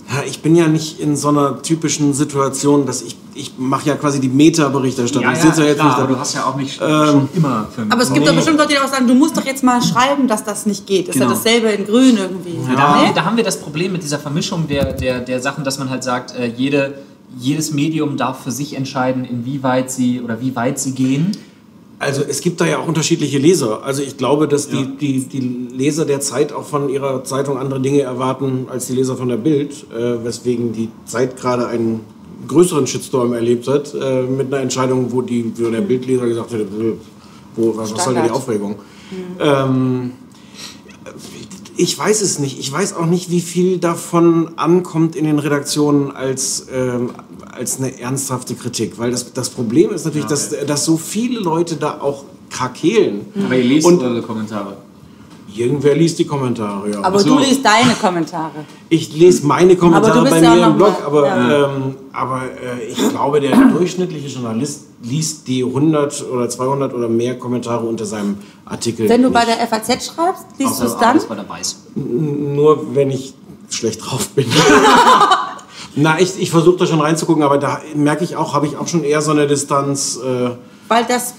Ja, ich bin ja nicht in so einer typischen Situation, dass ich, ich mache ja quasi die Meta-Berichterstattung. Ja, ja, ja jetzt klar, nicht aber du hast ja auch nicht ähm, schon immer für Aber es gibt doch bestimmt Leute, die auch sagen, du musst doch jetzt mal schreiben, dass das nicht geht. Ist genau. ja dasselbe in grün irgendwie. Ja, da, haben wir, da haben wir das Problem mit dieser Vermischung der, der, der Sachen, dass man halt sagt, äh, jede, jedes Medium darf für sich entscheiden, inwieweit sie oder wie weit sie gehen. Also es gibt da ja auch unterschiedliche Leser. Also ich glaube, dass ja. die, die, die Leser der Zeit auch von ihrer Zeitung andere Dinge erwarten als die Leser von der Bild, äh, weswegen die Zeit gerade einen größeren Shitstorm erlebt hat äh, mit einer Entscheidung, wo, die, wo der mhm. Bildleser gesagt hat, wo, was, was soll denn die Aufregung? Mhm. Ähm, ich weiß es nicht. Ich weiß auch nicht, wie viel davon ankommt in den Redaktionen als, ähm, als eine ernsthafte Kritik. Weil das, das Problem ist natürlich, ja, dass, dass so viele Leute da auch krakehlen. Aber ihr lest eure Kommentare. Irgendwer liest die Kommentare, ja. Aber so. du liest deine Kommentare. Ich lese meine Kommentare bei mir im Blog, aber, ja. ähm, aber äh, ich glaube, der durchschnittliche Journalist liest die 100 oder 200 oder mehr Kommentare unter seinem Artikel. Wenn du nicht. bei der FAZ schreibst, liest du es dann? Bei der Weiß. Nur wenn ich schlecht drauf bin. Na, ich, ich versuche da schon reinzugucken, aber da merke ich auch, habe ich auch schon eher so eine Distanz. Äh, Weil das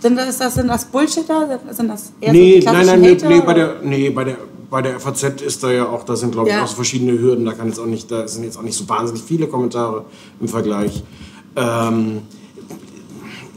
sind das, das, sind das Bullshitter? Sind das eher nee, so nein, nein, nee, nee, bei der, nee, bei der, bei der FAZ ist da ja auch, da sind glaube ich ja. auch so verschiedene Hürden, da kann jetzt auch nicht, da sind jetzt auch nicht so wahnsinnig viele Kommentare im Vergleich. Ähm,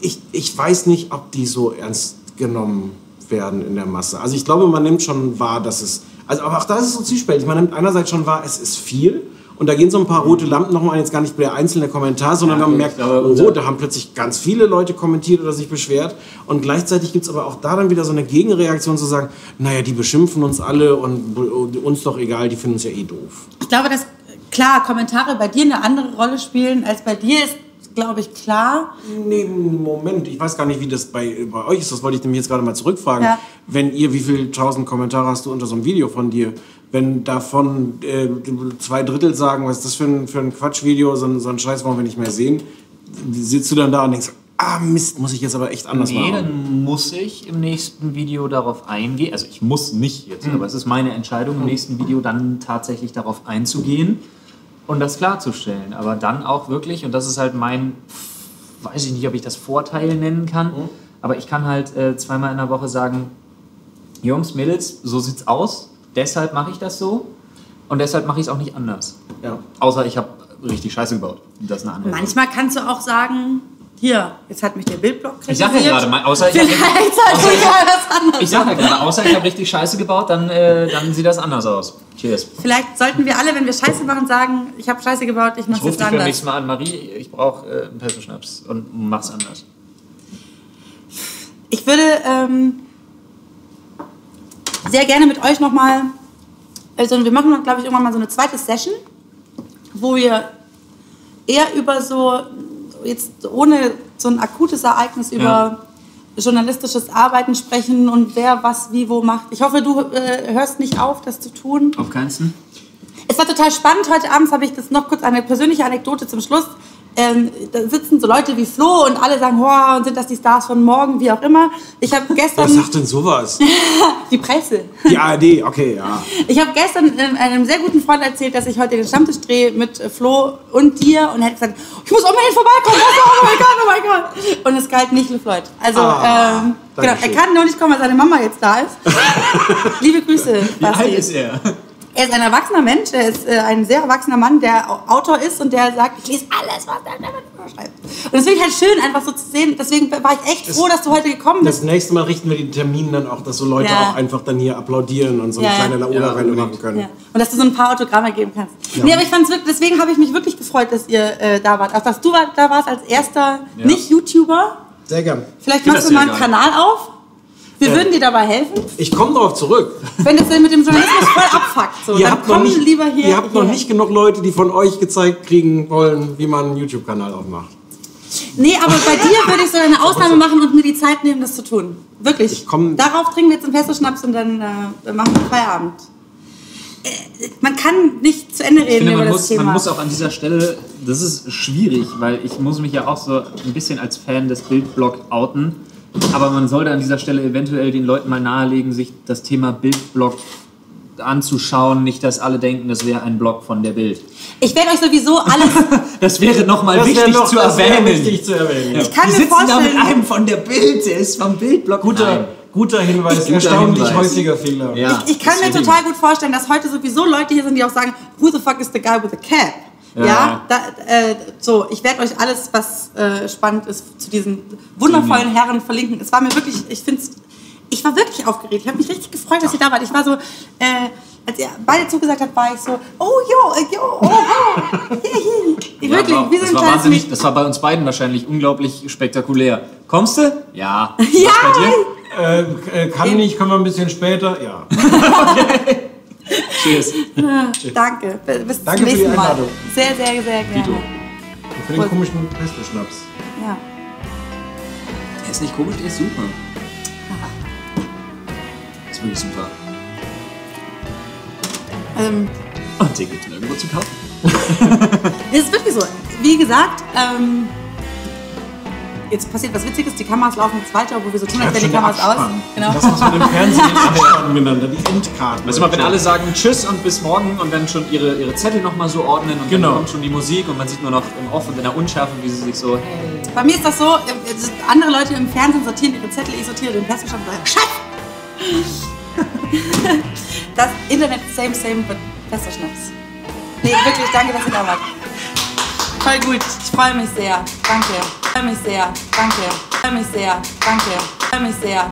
ich, ich weiß nicht, ob die so ernst genommen werden in der Masse. Also ich glaube, man nimmt schon wahr, dass es Also, aber auch da ist es so zwiespältig. Man nimmt einerseits schon wahr, es ist viel. Und da gehen so ein paar rote Lampen nochmal an, jetzt gar nicht der einzelne Kommentar, sondern Ja, man merkt, glaube, oh, da haben plötzlich ganz viele Leute kommentiert oder sich beschwert. Und gleichzeitig gibt es aber auch da dann wieder so eine Gegenreaktion zu sagen, naja, die beschimpfen uns alle und uns doch egal, die finden uns ja eh doof. Ich glaube, dass klar Kommentare bei dir eine andere Rolle spielen als bei dir ist, glaube ich, klar. Nee, Moment, ich weiß gar nicht, wie das bei, bei euch ist. Das wollte ich nämlich jetzt gerade mal zurückfragen. Ja. Wenn ihr, wie viele tausend Kommentare hast du unter so einem Video von dir? Wenn davon äh, zwei Drittel sagen, was ist das für ein, für ein Quatschvideo, so so ein Scheiß wollen wir nicht mehr sehen, sitzt du dann da und denkst, ah Mist, muss ich jetzt aber echt anders Nee, machen. dann muss ich im nächsten Video darauf eingehen. Also ich muss nicht jetzt, aber es ist meine Entscheidung, im nächsten Video dann tatsächlich darauf einzugehen und das klarzustellen. Aber dann auch wirklich, und das ist halt mein, weiß ich nicht, ob ich das Vorteil nennen kann, aber ich kann halt äh, zweimal in der Woche sagen, Jungs, Mädels, so sieht's aus, deshalb mache ich das so und deshalb mache ich es auch nicht anders. Ja. Außer ich habe richtig Scheiße gebaut. Das ist eine andere. Manchmal kannst du auch sagen, hier, jetzt hat mich der Bildblock Ich sag ja gerade außer ich Vielleicht sollte ich mal was anderes Ich sage ja gerade, außer ich habe richtig Scheiße gebaut, dann, äh, dann sieht das anders aus. Cheers. Vielleicht sollten wir alle, wenn wir Scheiße machen, sagen, ich habe Scheiße gebaut, ich Ich mache rufe jetzt dich beim anders. nächsten Mal an, Marie, ich brauche äh, einen Pesselschnaps und mach's anders. Ich würde ähm, sehr gerne mit euch nochmal, also wir machen, glaube ich, irgendwann mal so eine zweite Session, wo wir eher über so, jetzt ohne so ein akutes Ereignis, über journalistisches Arbeiten sprechen und wer was wie wo macht. Ich hoffe, du äh, hörst nicht auf, das zu tun. Auf keinen Fall. Es war total spannend. Heute Abend habe ich das noch kurz eine persönliche Anekdote zum Schluss. Ähm, da sitzen so Leute wie Flo und alle sagen, wow, und sind das die Stars von morgen, wie auch immer. Ich habe Wer gestern sagt denn sowas? die Presse. Die ARD, okay, ja. Ich habe gestern ähm, einem sehr guten Freund erzählt, dass ich heute den Stammtisch drehe mit äh, Flo und dir und er hat gesagt, ich muss unbedingt vorbeikommen. Oh mein Gott, oh mein Gott. Und es galt nicht LeFloid. Also, Ah, ähm, genau, er kann nur nicht kommen, weil seine Mama jetzt da ist. Liebe Grüße, Wie alt ist er? Er ist ein erwachsener Mensch, er ist äh, ein sehr erwachsener Mann, der Au- Autor ist und der sagt, ich lese alles, was der Never schreibt. Und das finde ich halt schön, einfach so zu sehen. Deswegen war ich echt froh, dass du heute gekommen Das bist. nächste Mal richten wir den Termin dann auch, dass so Leute Ja. auch einfach dann hier applaudieren und so eine Ja, ja. kleine Ja, Laola-Renne unbedingt. machen können. Ja. Und dass du so ein paar Autogramme geben kannst. Nee, aber ich fand's wirklich, deswegen habe ich mich wirklich gefreut, dass ihr äh, da wart. Auch dass du war, da warst als erster Ja. Nicht-YouTuber. Sehr gern. Vielleicht machst das du mal einen geil. Kanal auf. Wir Ja. würden dir dabei helfen, Ich komme darauf zurück. wenn das denn mit dem Journalismus voll abfuckt. So, ihr dann habt, noch komm nicht, lieber hier. ihr habt noch hierher. nicht genug Leute, die von euch gezeigt kriegen wollen, wie man einen YouTube-Kanal aufmacht. Nee, aber bei dir würde ich so eine Ausnahme machen und mir die Zeit nehmen, das zu tun. Wirklich. Ich komm- Darauf trinken wir jetzt einen Pesto-Schnaps und dann äh, machen wir Feierabend. Äh, man kann nicht zu Ende Ich reden finde, über man das muss, Thema. man muss auch an dieser Stelle, das ist schwierig, weil ich muss mich ja auch so ein bisschen als Fan des Bildblog outen. Aber man sollte an dieser Stelle eventuell den Leuten mal nahelegen, sich das Thema Bildblog anzuschauen. Nicht, dass alle denken, das wäre ein Blog von der Bild. ich werde euch sowieso alles. Das wäre nochmal wichtig noch- zu erwähnen. wichtig zu erwähnen. Ja. Ich kann Die mir sitzen da mit vorstellen. einem von der Bild, der ist vom Bildblog. Guter, Nein. guter Hinweis, Guter erstaunlich Hinweis. häufiger Fehler. Ja, Ich kann mir total gut vorstellen, dass heute sowieso Leute hier sind, die auch sagen, who the fuck is the guy with the cap? Ja, Ja. Da, äh, so, ich werde euch alles, was äh, spannend ist, zu diesen wundervollen Herren verlinken. Es war mir wirklich, ich finde ich war wirklich aufgeregt. Ich habe mich richtig gefreut, dass ihr da wart. Ich war so, äh, als ihr beide zugesagt habt, war ich so, oh jo, äh, jo, oh, oh. Hi. Ja, Wirklich, wow. wie so das, war wahnsinnig, das war bei uns beiden wahrscheinlich unglaublich spektakulär. Kommst du? Ja. Ja, Was bei dir? Äh, äh, kann nicht, können wir ein bisschen später? Ja. Cheers. Danke. Bis Danke zum für die nächsten Mal. Einladung. Sehr, sehr, sehr gerne. Vito. Und für den komischen Pesto-Schnaps. Ja. Der ist nicht komisch, der ist super. Ist wirklich super. Ähm, Und den gibt es nirgendwo zu kaufen. Es ist wirklich so. Wie gesagt, ähm, jetzt passiert was Witziges. Die Kameras laufen jetzt weiter, obwohl wir so tun, als wären die Kameras aus. Genau. Das, was man im Fernsehen Abspann genannt die Endkarte. Also immer, wenn alle sagen Tschüss und bis morgen und dann schon ihre, ihre Zettel nochmal so ordnen und Genau. dann kommt schon die Musik und man sieht nur noch im Off und in der Unschärfe, wie sie sich so, hey. Bei mir ist das so, ist- andere Leute im Fernsehen sortieren ihre Zettel, ich sortiere den Festbestand und sage, Schatz! Das Internet same, same, but besser Schnaps. Nee, wirklich, danke, dass ihr da wart. Voll gut, ich freue mich sehr. Danke. Freue mich sehr. Danke. Freue mich sehr. Danke. Freue mich sehr.